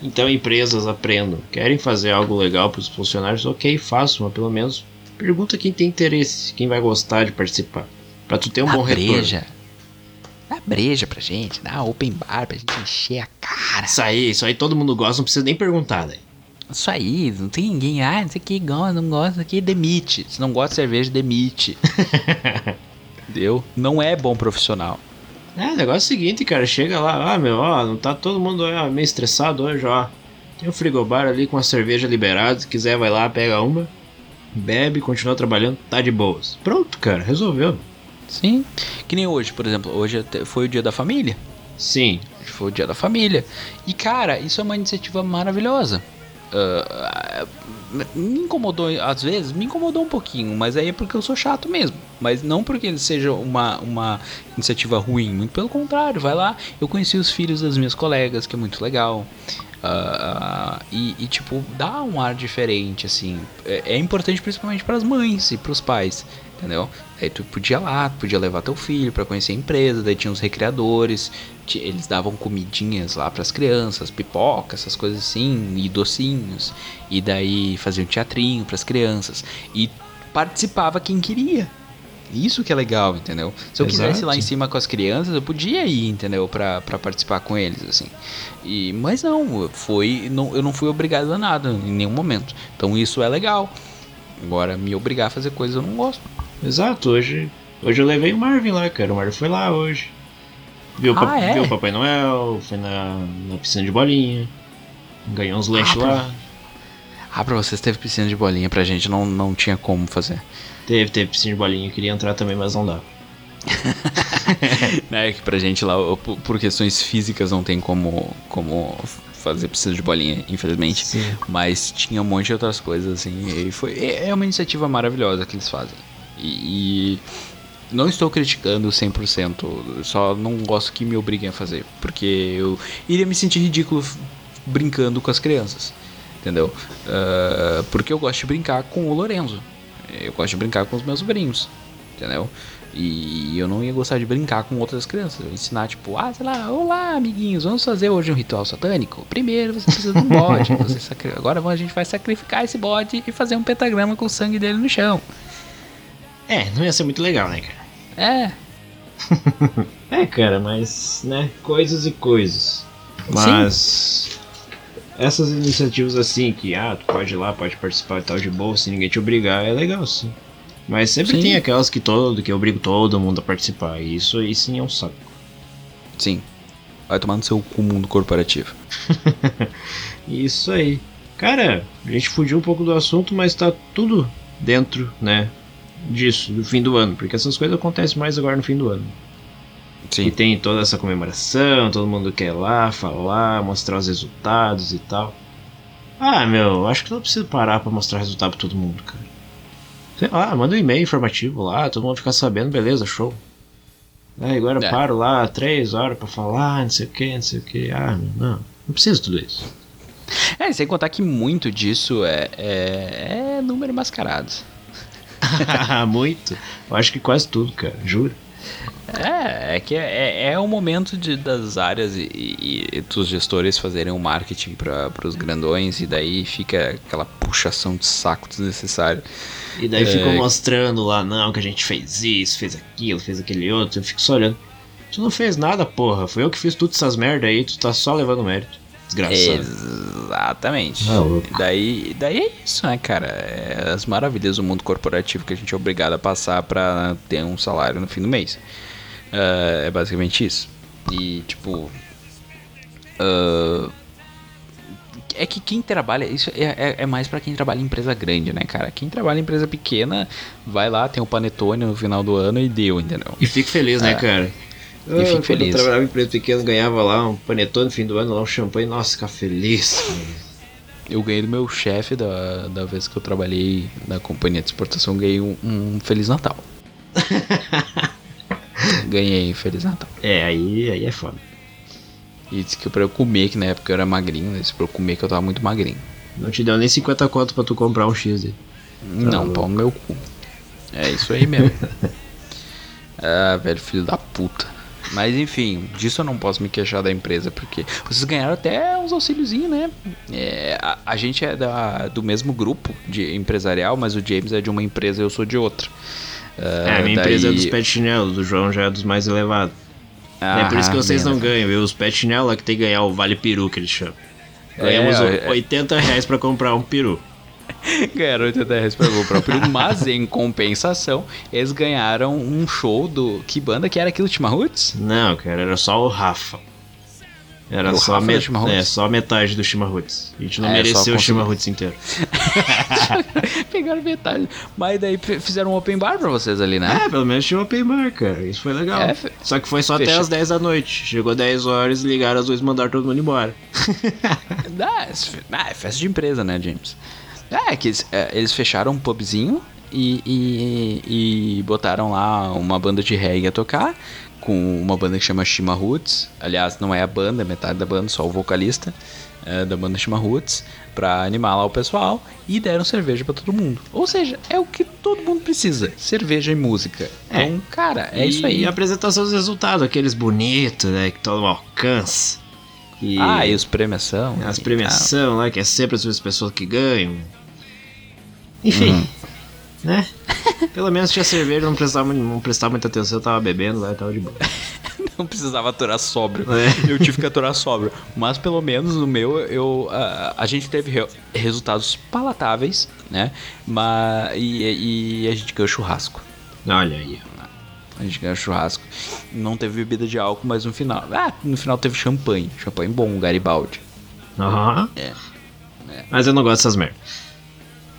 então, empresas aprendam. Querem fazer algo legal para os funcionários? Ok, façam, mas pelo menos pergunta quem tem interesse, quem vai gostar de participar. Para tu ter um dá bom breja. retorno. Dá breja pra gente, dá open bar pra gente encher a cara. Isso aí, isso aí todo mundo gosta, não precisa nem perguntar, né? Isso aí, não tem ninguém. Ah, não sei que gosta, não gosta aqui, demite. Se não gosta de cerveja, demite. Entendeu? Não é bom profissional. É, o negócio é o seguinte, cara. Chega lá, ah, meu, ó, não tá todo mundo ó, meio estressado hoje, ó. Tem um frigobar ali com a cerveja liberada. Se quiser, vai lá, pega uma, bebe, continua trabalhando, tá de boas. Pronto, cara, resolveu. Sim. Que nem hoje, por exemplo. Hoje foi o dia da família. Sim. Foi o dia da família. E, cara, isso é uma iniciativa maravilhosa. Uh, me incomodou às vezes, me incomodou um pouquinho, mas aí é porque eu sou chato mesmo. Mas não porque seja uma, uma iniciativa ruim, muito pelo contrário, vai lá. Eu conheci os filhos das minhas colegas, que é muito legal. Uh, e, e, tipo, dá um ar diferente, assim. É, é importante principalmente para as mães e para os pais, entendeu? Aí tu podia lá, podia levar teu filho para conhecer a empresa, daí tinha os recreadores, eles davam comidinhas lá para as crianças, pipoca, essas coisas assim, e docinhos, e daí faziam teatrinho para as crianças e participava quem queria. Isso que é legal, entendeu? Se eu Exato. quisesse ir lá em cima com as crianças, eu podia ir, entendeu? Pra, pra participar com eles, assim. E, mas não, foi, não, eu não fui obrigado a nada em nenhum momento. Então isso é legal. Agora, me obrigar a fazer coisas eu não gosto. Exato, hoje, hoje eu levei o Marvin lá, cara. O Marvin foi lá hoje. Viu, ah, é? viu o Papai Noel, foi na, na piscina de bolinha, ganhou uns lanches ah, lá. Ah, pra vocês teve piscina de bolinha, pra gente não, não tinha como fazer. Teve, teve piscina de bolinha, eu queria entrar também, mas não dá. é que pra gente lá, por questões físicas, não tem como, como fazer piscina de bolinha, infelizmente. Sim. Mas tinha um monte de outras coisas, assim. E foi, é uma iniciativa maravilhosa que eles fazem. E, e não estou criticando 100%, só não gosto que me obriguem a fazer, porque eu iria me sentir ridículo brincando com as crianças, entendeu? Uh, porque eu gosto de brincar com o Lorenzo, eu gosto de brincar com os meus sobrinhos, entendeu? E eu não ia gostar de brincar com outras crianças. Eu ensinar, tipo, ah, sei lá, olá, amiguinhos, vamos fazer hoje um ritual satânico? Primeiro você precisa de um bode. Agora a gente vai sacrificar esse bode e fazer um pentagrama com o sangue dele no chão. É, não ia ser muito legal, né, cara? É. é, cara, mas, né, coisas e coisas. Mas Sim. essas iniciativas assim, que ah, tu pode ir lá, pode participar e tal de boa, se ninguém te obrigar, é legal sim. Mas sempre sim. tem aquelas que todo, que eu obrigo todo mundo a participar. E isso aí sim é um saco. Sim. Vai tomar no seu mundo corporativo. Isso aí. Cara, a gente fugiu um pouco do assunto, mas tá tudo dentro, né? Disso, do fim do ano. Porque essas coisas acontecem mais agora no fim do ano. Sim. E tem toda essa comemoração, todo mundo quer ir lá falar, mostrar os resultados e tal. Ah, meu, acho que não preciso parar pra mostrar resultado pra todo mundo, cara. Sei lá, manda um e-mail informativo lá, todo mundo ficar sabendo, beleza, show. Aí agora É. paro lá três horas pra falar, não sei o que, não sei o que. Ah, meu, não, não preciso de tudo isso. É, sem contar que muito disso é, é, é número mascarado. Muito. Eu acho que quase tudo, cara, juro. É, é que é, é o momento de, das áreas e, e- e dos gestores fazerem o marketing para os grandões e daí fica aquela puxação de saco desnecessária. E daí É. ficam mostrando lá, não, que a gente fez isso, fez aquilo, fez aquele outro. Eu fico só olhando. Tu não fez nada, porra. Foi eu que fiz tudo essas merda aí, tu tá só levando mérito. Desgraçado. Exatamente. Ah, daí, daí é isso, né, cara? É as maravilhas do mundo corporativo que a gente é obrigado a passar para ter um salário no fim do mês. Ah, é basicamente isso. E, tipo. ah, é que quem trabalha, isso é, é- é mais pra quem trabalha em empresa grande, né, cara? Quem trabalha em empresa pequena, vai lá, tem o panetone no final do ano e deu, entendeu? E fico feliz, né, É. cara? E Ah, fico quando feliz. Eu trabalhava em empresa pequena, ganhava lá um panetone no fim do ano, lá um champanhe. Nossa, ficar feliz. Eu ganhei do meu chefe da, da vez que eu trabalhei na companhia de exportação, ganhei um, um Feliz Natal. ganhei Feliz Natal. é, aí, aí é foda. E disse que pra eu comer, que na época eu era magrinho, disse pra eu comer que eu tava muito magrinho. Não te deu nem 50 conto pra tu comprar um X. Não, louco. pau no meu cu. É isso aí mesmo. ah, velho, filho da puta. Mas enfim, disso eu não posso me queixar da empresa, porque vocês ganharam até uns auxíliozinhos, né? É, a, a gente é da, do mesmo grupo de empresarial, mas o James é de uma empresa e eu sou de outra. É, Ah, a minha daí- empresa é dos pet chinelos, do João já é dos mais elevados. é por isso que Ah, vocês não ganham, viu? Os pet chinelos lá que tem que ganhar o Vale Peru, que eles chamam. Ganhamos É, é. 80 reais pra comprar um peru. Ganharam 80 reais pra comprar o período, mas em compensação, eles ganharam um show do. Que banda que era aquilo, Timarruts? Não, cara, era só o Rafa. Era O só, Rafa met- é, só metade do Chimarruts. A gente não É, mereceu o Chimarruts inteiro. Pegaram metade. Mas daí fizeram um open bar pra vocês ali, né? É, pelo menos tinha um open bar, cara. Isso foi legal. É, fe- Só que foi só fecha- até as 10 da noite. Chegou 10 horas, ligaram as luzes e mandaram todo mundo embora. Ah, é festa de empresa, né, James? É que eles, é, eles fecharam um pubzinho e, e, e botaram lá uma banda de reggae a tocar, com uma banda que chama Shima Roots. Aliás, não é a banda, é metade da banda, só o vocalista é, da banda Shima Roots, pra animar lá o pessoal. E deram cerveja pra todo mundo. Ou seja, é o que todo mundo precisa: cerveja e música. É. Então, cara, é e, isso aí. E a apresentação dos resultados, aqueles bonitos, né? Que todo mundo alcança. E Ah, e os premiação. as premiação lá, que é sempre as mesmas pessoas que ganham. Enfim, Uhum. né? Pelo menos tinha cerveja, não prestava, não prestava muita atenção, eu tava bebendo lá e tava de boa. Não precisava aturar sóbrio. É. Eu tive que aturar sóbrio. Mas pelo menos no meu, eu, a, a gente teve re- resultados palatáveis, né? Mas, e, e a gente ganhou churrasco. Olha aí. A gente ganhou churrasco. Não teve bebida de álcool, mas no final. Ah, no final teve champanhe. Champanhe bom, Garibaldi. Aham. É. Mas eu não gosto dessas merdas.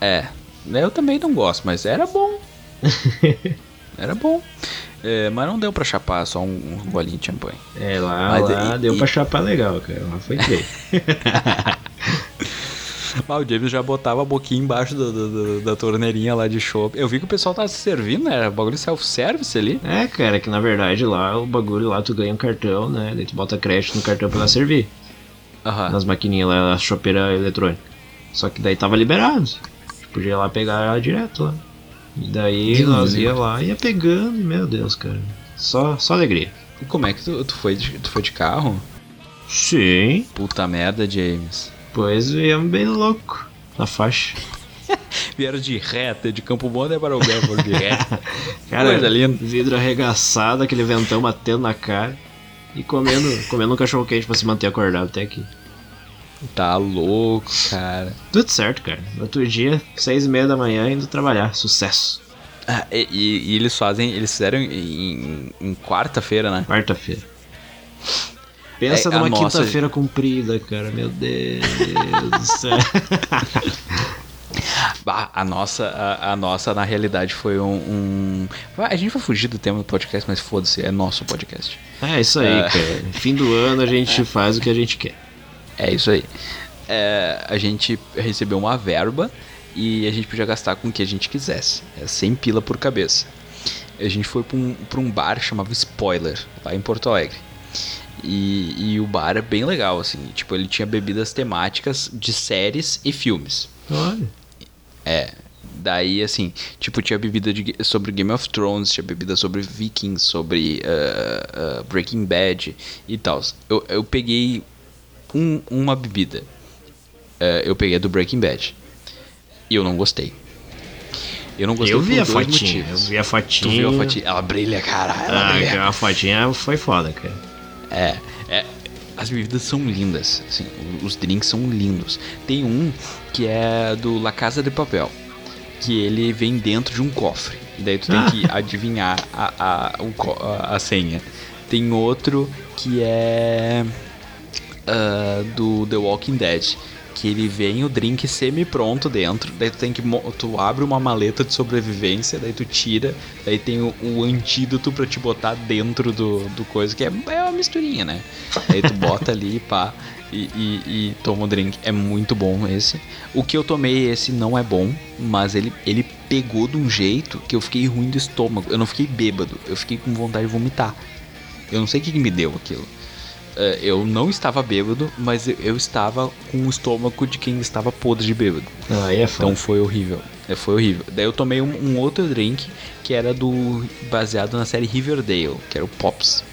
É. Eu também não gosto, mas era bom. Era bom. É, mas não deu pra chapar só um, um golinho de champanhe. É, lá, Mas lá e- deu e- pra chapar legal, cara. Lá foi feio. Ah, o James já botava a boquinha embaixo do- do- do- da torneirinha lá de chopp. Eu vi que o pessoal tava se servindo, né? Era bagulho self-service ali. é, cara, que na verdade lá o bagulho lá tu ganha um cartão, né? Daí tu bota crédito no cartão pra ela servir. Aham. Nas maquininhas lá, a chopeira eletrônica. Só que daí tava liberado. Podia ir lá pegar ela direto lá. E daí Deus nós ia lá, ia pegando, e, meu Deus, cara. Só, só alegria. E como é que tu, tu foi de, tu foi de carro? Sim, Puta merda, James. pois viemos bem louco na faixa. Vieram de reta, de Campo Bom até para o Belfort de reta. Cara, Coisa linda. vidro arregaçado, aquele ventão batendo na cara. E comendo, comendo um cachorro quente pra se manter acordado até aqui. Tá louco, cara. Tudo certo, cara. Outro dia, seis e meia da manhã, indo trabalhar. Sucesso. Ah, e, e- eles fazem, eles fizeram em, em quarta-feira, né? Quarta-feira. Pensa É, numa nossa- quinta-feira comprida, cara. Meu Deus do céu. Bah, a nossa, a, a nossa, na realidade, foi um, um- A gente vai fugir do tema do podcast, mas foda-se, é nosso podcast. É isso aí, É. cara. Fim do ano a gente faz o que a gente quer. É isso aí. É, a gente recebeu uma verba e a gente podia gastar com o que a gente quisesse. É 100 pila por cabeça. A gente foi pra um, pra um bar chamado Spoiler, lá em Porto Alegre. E, e o bar é bem legal, assim. Tipo, ele tinha bebidas temáticas de séries e filmes. Olha. É. Daí, assim, tipo, tinha bebida de, sobre Game of Thrones, tinha bebida sobre Vikings, sobre ah, ah, Breaking Bad e tal. Eu, eu peguei um- uma bebida. Eh, eu peguei a do Breaking Bad. E eu não gostei. Eu não gostei Eu vi a dois fotinha. Eu motivos. vi a Tu fotinha. viu a fotinha? Ela brilha, cara. Ela Ah, brilha. aquela fotinha foi foda, cara. É, é, as bebidas são lindas, assim, os drinks são lindos. Tem um que é do La Casa de Papel, que ele vem dentro de um cofre. E daí tu tem que adivinhar a, a, a, a senha. Tem outro que é ah, do The Walking Dead. Que ele vem o drink semi-pronto dentro, daí tu tem que. Tu abre uma maleta de sobrevivência, daí tu tira, daí tem o, o antídoto pra te botar dentro do, do coisa, que é, é uma misturinha, né? Aí tu bota ali, pá, e, e, e toma o drink. É muito bom esse. O que eu tomei esse não é bom, mas ele, ele pegou de um jeito que eu fiquei ruim do estômago. Eu não fiquei bêbado, eu fiquei com vontade de vomitar. Eu não sei o que, que me deu aquilo. É, eu não estava bêbado, mas eu, estava com o estômago de quem estava podre de bêbado. Aí é foda. Então foi horrível. É, foi horrível. Daí eu tomei um, um outro drink que era do baseado na série Riverdale, que era o Pops,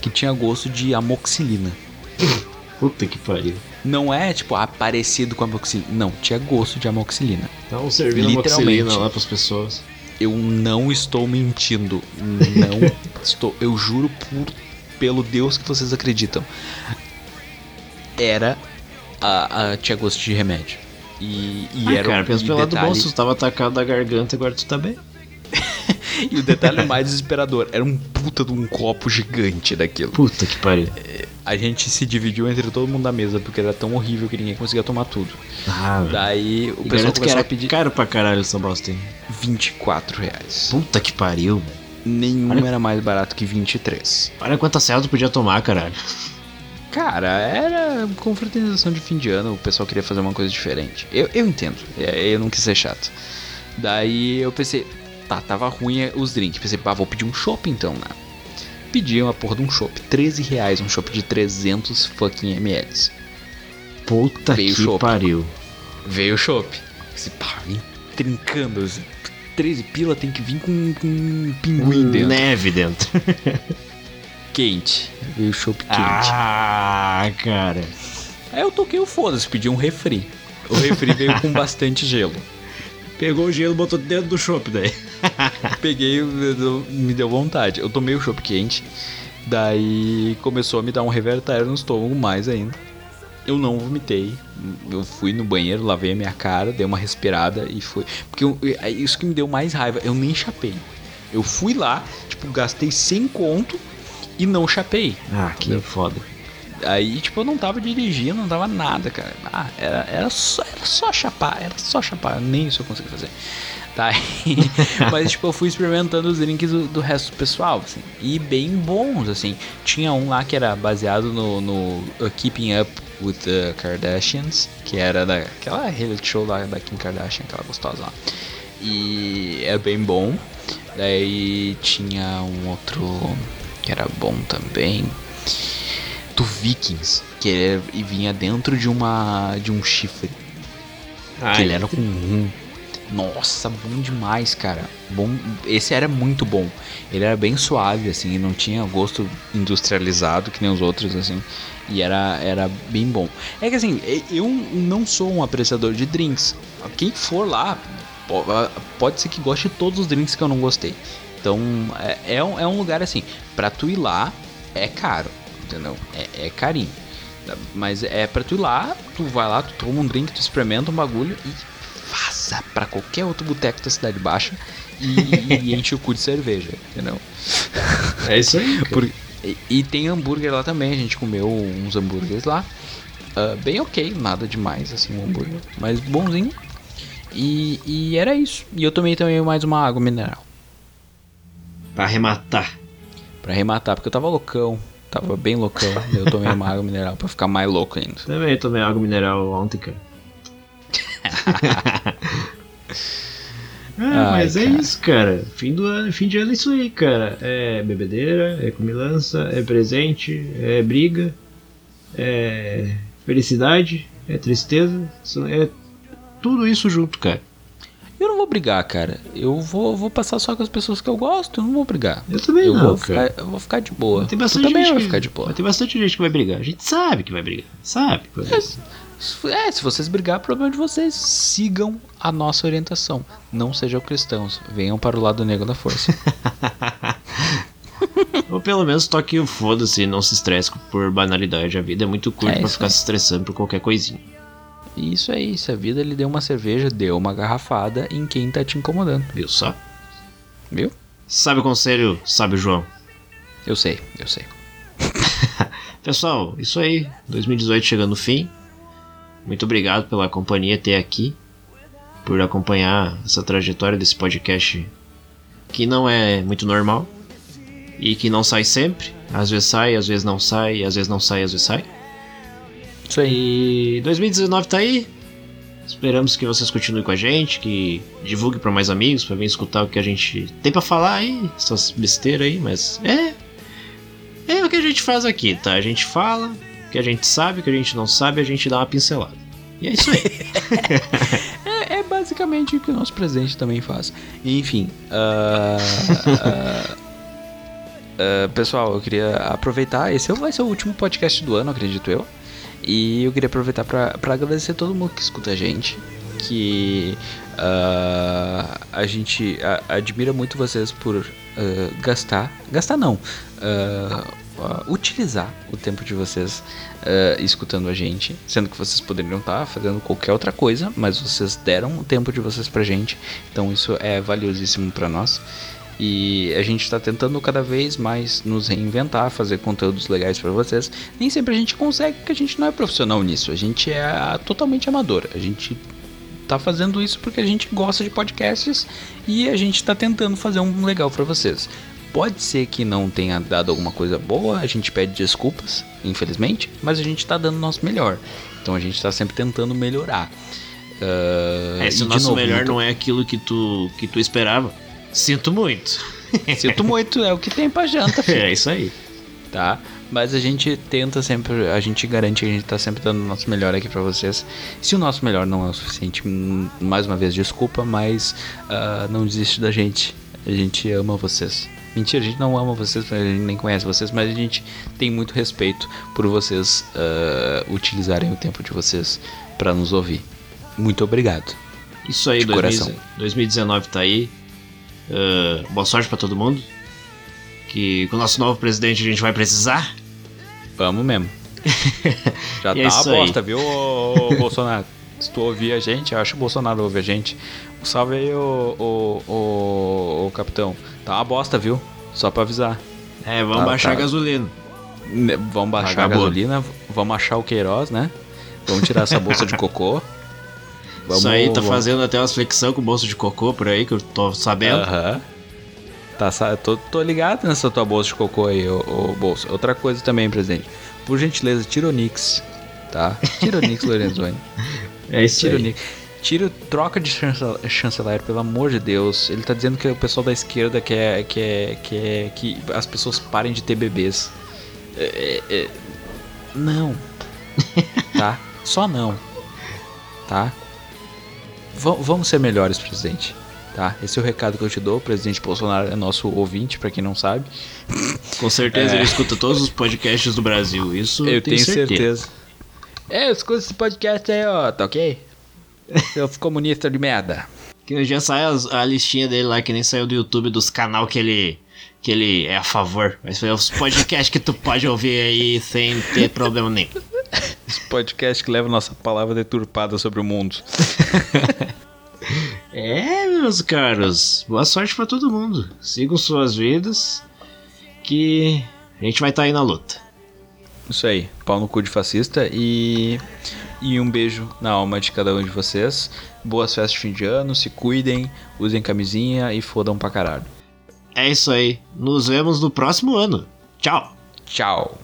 que tinha gosto de amoxilina. Puta que pariu. Não é tipo ah, parecido com amoxilina, não, tinha gosto de amoxilina. Então servindo Literalmente. moxilina lá pras pessoas. Eu não estou mentindo, não estou, eu juro por pelo Deus que vocês acreditam. Era a, a tinha gosto de remédio. E, e ah, era cara, pensa e pelo lado bom, detalhe- se tu tava atacado da garganta, agora tu tá bem. E o detalhe mais desesperador, era um puta de um copo gigante daquilo. Puta que pariu. A gente se dividiu entre todo mundo da mesa, porque era tão horrível que ninguém conseguia tomar tudo. Ah. Daí o E pessoal garanto que começou era a pedir caro pra caralho essa bosta aí. 24 reais. Puta que pariu, velho. Nenhum Olha- era mais barato que 23. Olha quanta cela tu podia tomar, caralho. Cara, era confraternização de fim de ano, o pessoal queria fazer uma coisa diferente. Eu, eu entendo, é, eu não quis ser chato. Daí eu pensei, tá, tava ruim os drinks. Pensei, pá, vou pedir um chopp então, né? Pedi uma porra de um chopp, 13 reais, um chopp de 300 fucking ml. Puta Veio que chopp. pariu. Veio o chopp. Esse pá, vem trincando. assim, 13 pila tem que vir com, com um pinguim dentro. Neve dentro. Quente. Veio o chopp quente. ah, cara. Aí eu toquei o foda-se, pedi um refri. O refri veio com bastante gelo. Pegou o gelo, botou dentro do chopp daí. Peguei, me deu- me deu vontade. Eu tomei o chopp quente, daí começou a me dar um revertério no estômago mais ainda. Eu não vomitei. Eu fui no banheiro, lavei a minha cara, dei uma respirada e fui. Porque eu- é isso que me deu mais raiva. Eu nem chapei. Eu fui lá, tipo, gastei 100 conto e não chapei. Ah, que foda. Aí, tipo, eu não tava dirigindo, não tava nada, cara. Ah, era, era, só, era só chapar, era só chapar, nem isso eu consegui fazer. Tá? Mas, tipo, eu fui experimentando os drinks do, do resto do pessoal, assim. E bem bons, assim. Tinha um lá que era baseado no, no uh, Keeping Up with the Kardashians, que era daquela reality show lá da Kim Kardashian, aquela gostosa lá. E é bem bom. Daí tinha um outro que era bom também do Vikings, que ele era- e vinha dentro de uma de um chifre, que ele era com rum. Nossa, bom demais, cara. Bom, esse era muito bom. Ele era bem suave assim, não tinha gosto industrializado que nem os outros assim, e era era bem bom. É que assim, eu não sou um apreciador de drinks. Quem for lá po- pode ser que goste de todos os drinks que eu não gostei. Então, é, é um, é um lugar assim, pra tu ir lá é caro, entendeu? É, é carinho. Mas é pra tu ir lá, tu vai lá, tu toma um drink, tu experimenta um bagulho e vaza pra qualquer outro boteco da Cidade Baixa e, e enche o cu de cerveja, entendeu? É isso aí. Por- E, e, tem hambúrguer lá também, a gente comeu uns hambúrgueres lá. Uh, bem ok, nada demais assim o um hambúrguer, mas bonzinho. E, e era isso. E eu tomei também mais uma água mineral. Pra arrematar. Pra arrematar, porque eu tava loucão. Tava bem loucão. eu tomei uma água mineral pra ficar mais louco ainda. Também tomei água mineral ontem, cara. Ah, mas é isso, cara. Fim do ano, fim de ano é isso aí, cara. É bebedeira, é comilança, é presente, é briga, é felicidade, é tristeza, é tudo isso junto, cara. Eu não vou brigar, cara. Eu vou, vou passar só com as pessoas que eu gosto, eu não vou brigar. Eu também eu não, vou cara. Ficar, eu vou ficar de boa. Tem bastante gente também vai ficar de boa. Tem bastante gente que vai brigar. A gente sabe que vai brigar. Sabe. Vai brigar. É, se vocês brigar, problema de vocês. Sigam a nossa orientação. Não sejam cristãos. Venham para o lado negro da força. Ou pelo menos toque o foda-se não se estresse por banalidade. A vida é muito curta é pra ficar aí. se estressando por qualquer coisinha. Isso é isso. A vida ele deu uma cerveja, deu uma garrafada em quem tá te incomodando. Viu só? Viu? Sabe o conselho, sabe o João? Eu sei, eu sei. Pessoal, isso aí. 2018 chegando no fim. Muito obrigado pela companhia até aqui. Por acompanhar essa trajetória desse podcast que não é muito normal e que não sai sempre. Às vezes sai, às vezes não sai, às vezes não sai, às vezes sai. Isso aí. E 2019 tá aí. Esperamos que vocês continuem com a gente, que divulgue para mais amigos, para vir escutar o que a gente tem para falar aí, essas besteiras aí, mas é é o que a gente faz aqui, tá? A gente fala, o que a gente sabe, o que a gente não sabe, a gente dá uma pincelada. E é isso aí. é, é, basicamente o que o nosso presidente também faz. Enfim, uh, uh, uh, pessoal, eu queria aproveitar. Esse vai ser o último podcast do ano, acredito eu. E eu queria aproveitar para agradecer todo mundo que escuta a gente. Que uh, a gente admira muito vocês por uh, gastar. Gastar não. Uh, utilizar o tempo de vocês escutando a gente. Sendo que vocês poderiam estar fazendo qualquer outra coisa, mas vocês deram o tempo de vocês pra gente. Então isso é valiosíssimo para nós. E a gente está tentando cada vez mais nos reinventar, fazer conteúdos legais para vocês. Nem sempre a gente consegue, porque a gente não é profissional nisso. A gente é totalmente amador. A gente tá fazendo isso porque a gente gosta de podcasts e a gente está tentando fazer um legal para vocês. Pode ser que não tenha dado alguma coisa boa, a gente pede desculpas, infelizmente, mas a gente está dando o nosso melhor. Então a gente está sempre tentando melhorar. Uh, é, se o nosso novo, melhor então... não é aquilo que tu, que tu esperava, Sinto muito. Sinto muito, é o que tem pra janta, filho. É isso aí. Tá? Mas a gente tenta sempre, a gente garante que a gente tá sempre dando o nosso melhor aqui para vocês. Se o nosso melhor não é o suficiente, mais uma vez, desculpa, mas uh, não desiste da gente. A gente ama vocês. Mentira, a gente não ama vocês, a gente nem conhece vocês, mas a gente tem muito respeito por vocês uh, utilizarem o tempo de vocês para nos ouvir. Muito obrigado. Isso aí, 2019 tá aí. Uh, boa sorte para todo mundo. Que com o nosso novo presidente a gente vai precisar. Vamos mesmo. Já tá é uma bosta, aí. viu, ô, ô, Bolsonaro? Se tu ouvir a gente, eu acho que o Bolsonaro ouve a gente. Salve aí, ô, ô, ô, ô, capitão. Tá uma bosta, viu? Só pra avisar. É, vamos tá, baixar tá. a gasolina. Vamos baixar a gasolina, vamos achar o Queiroz, né? Vamos tirar essa bolsa de cocô. Vamos, Isso aí tá vamos. fazendo até umas flexão com bolsa de cocô por aí, que eu tô sabendo. Aham. Uhum. Tá, tô, tô ligado nessa tua bolsa de cocô aí, ô, ô bolsa. Outra coisa também, presidente. Por gentileza, tira o Nix, tá? Tira o Nix Lorenzoni. É isso tira aí. O Nix. Tira, troca de chanceler, pelo amor de Deus. Ele tá dizendo que o pessoal da esquerda quer, quer, quer que as pessoas parem de ter bebês. É, é, é não. tá? Só não. Tá? vamos ser melhores, presidente. Tá? Esse é o recado que eu te dou. O presidente Bolsonaro é nosso ouvinte, para quem não sabe. Com certeza é... ele escuta todos os podcasts do Brasil. Isso eu tenho, tenho certeza. certeza. É, eu escuto esse podcast aí, ó, tá ok? Seus comunistas de merda. Que hoje já sai a, a listinha dele lá, que nem saiu do YouTube dos canal que ele que ele é a favor. Mas foi os podcasts que tu pode ouvir aí sem ter problema nenhum. Os podcasts que levam nossa palavra deturpada sobre o mundo. é, meus caros. Boa sorte para todo mundo. Sigam suas vidas. Que a gente vai estar tá aí na luta. Isso aí, pau no cu de fascista e e um beijo na alma de cada um de vocês. Boas festas de fim de ano, se cuidem, usem camisinha e fodam pra caralho. É isso aí. Nos vemos no próximo ano. Tchau. Tchau.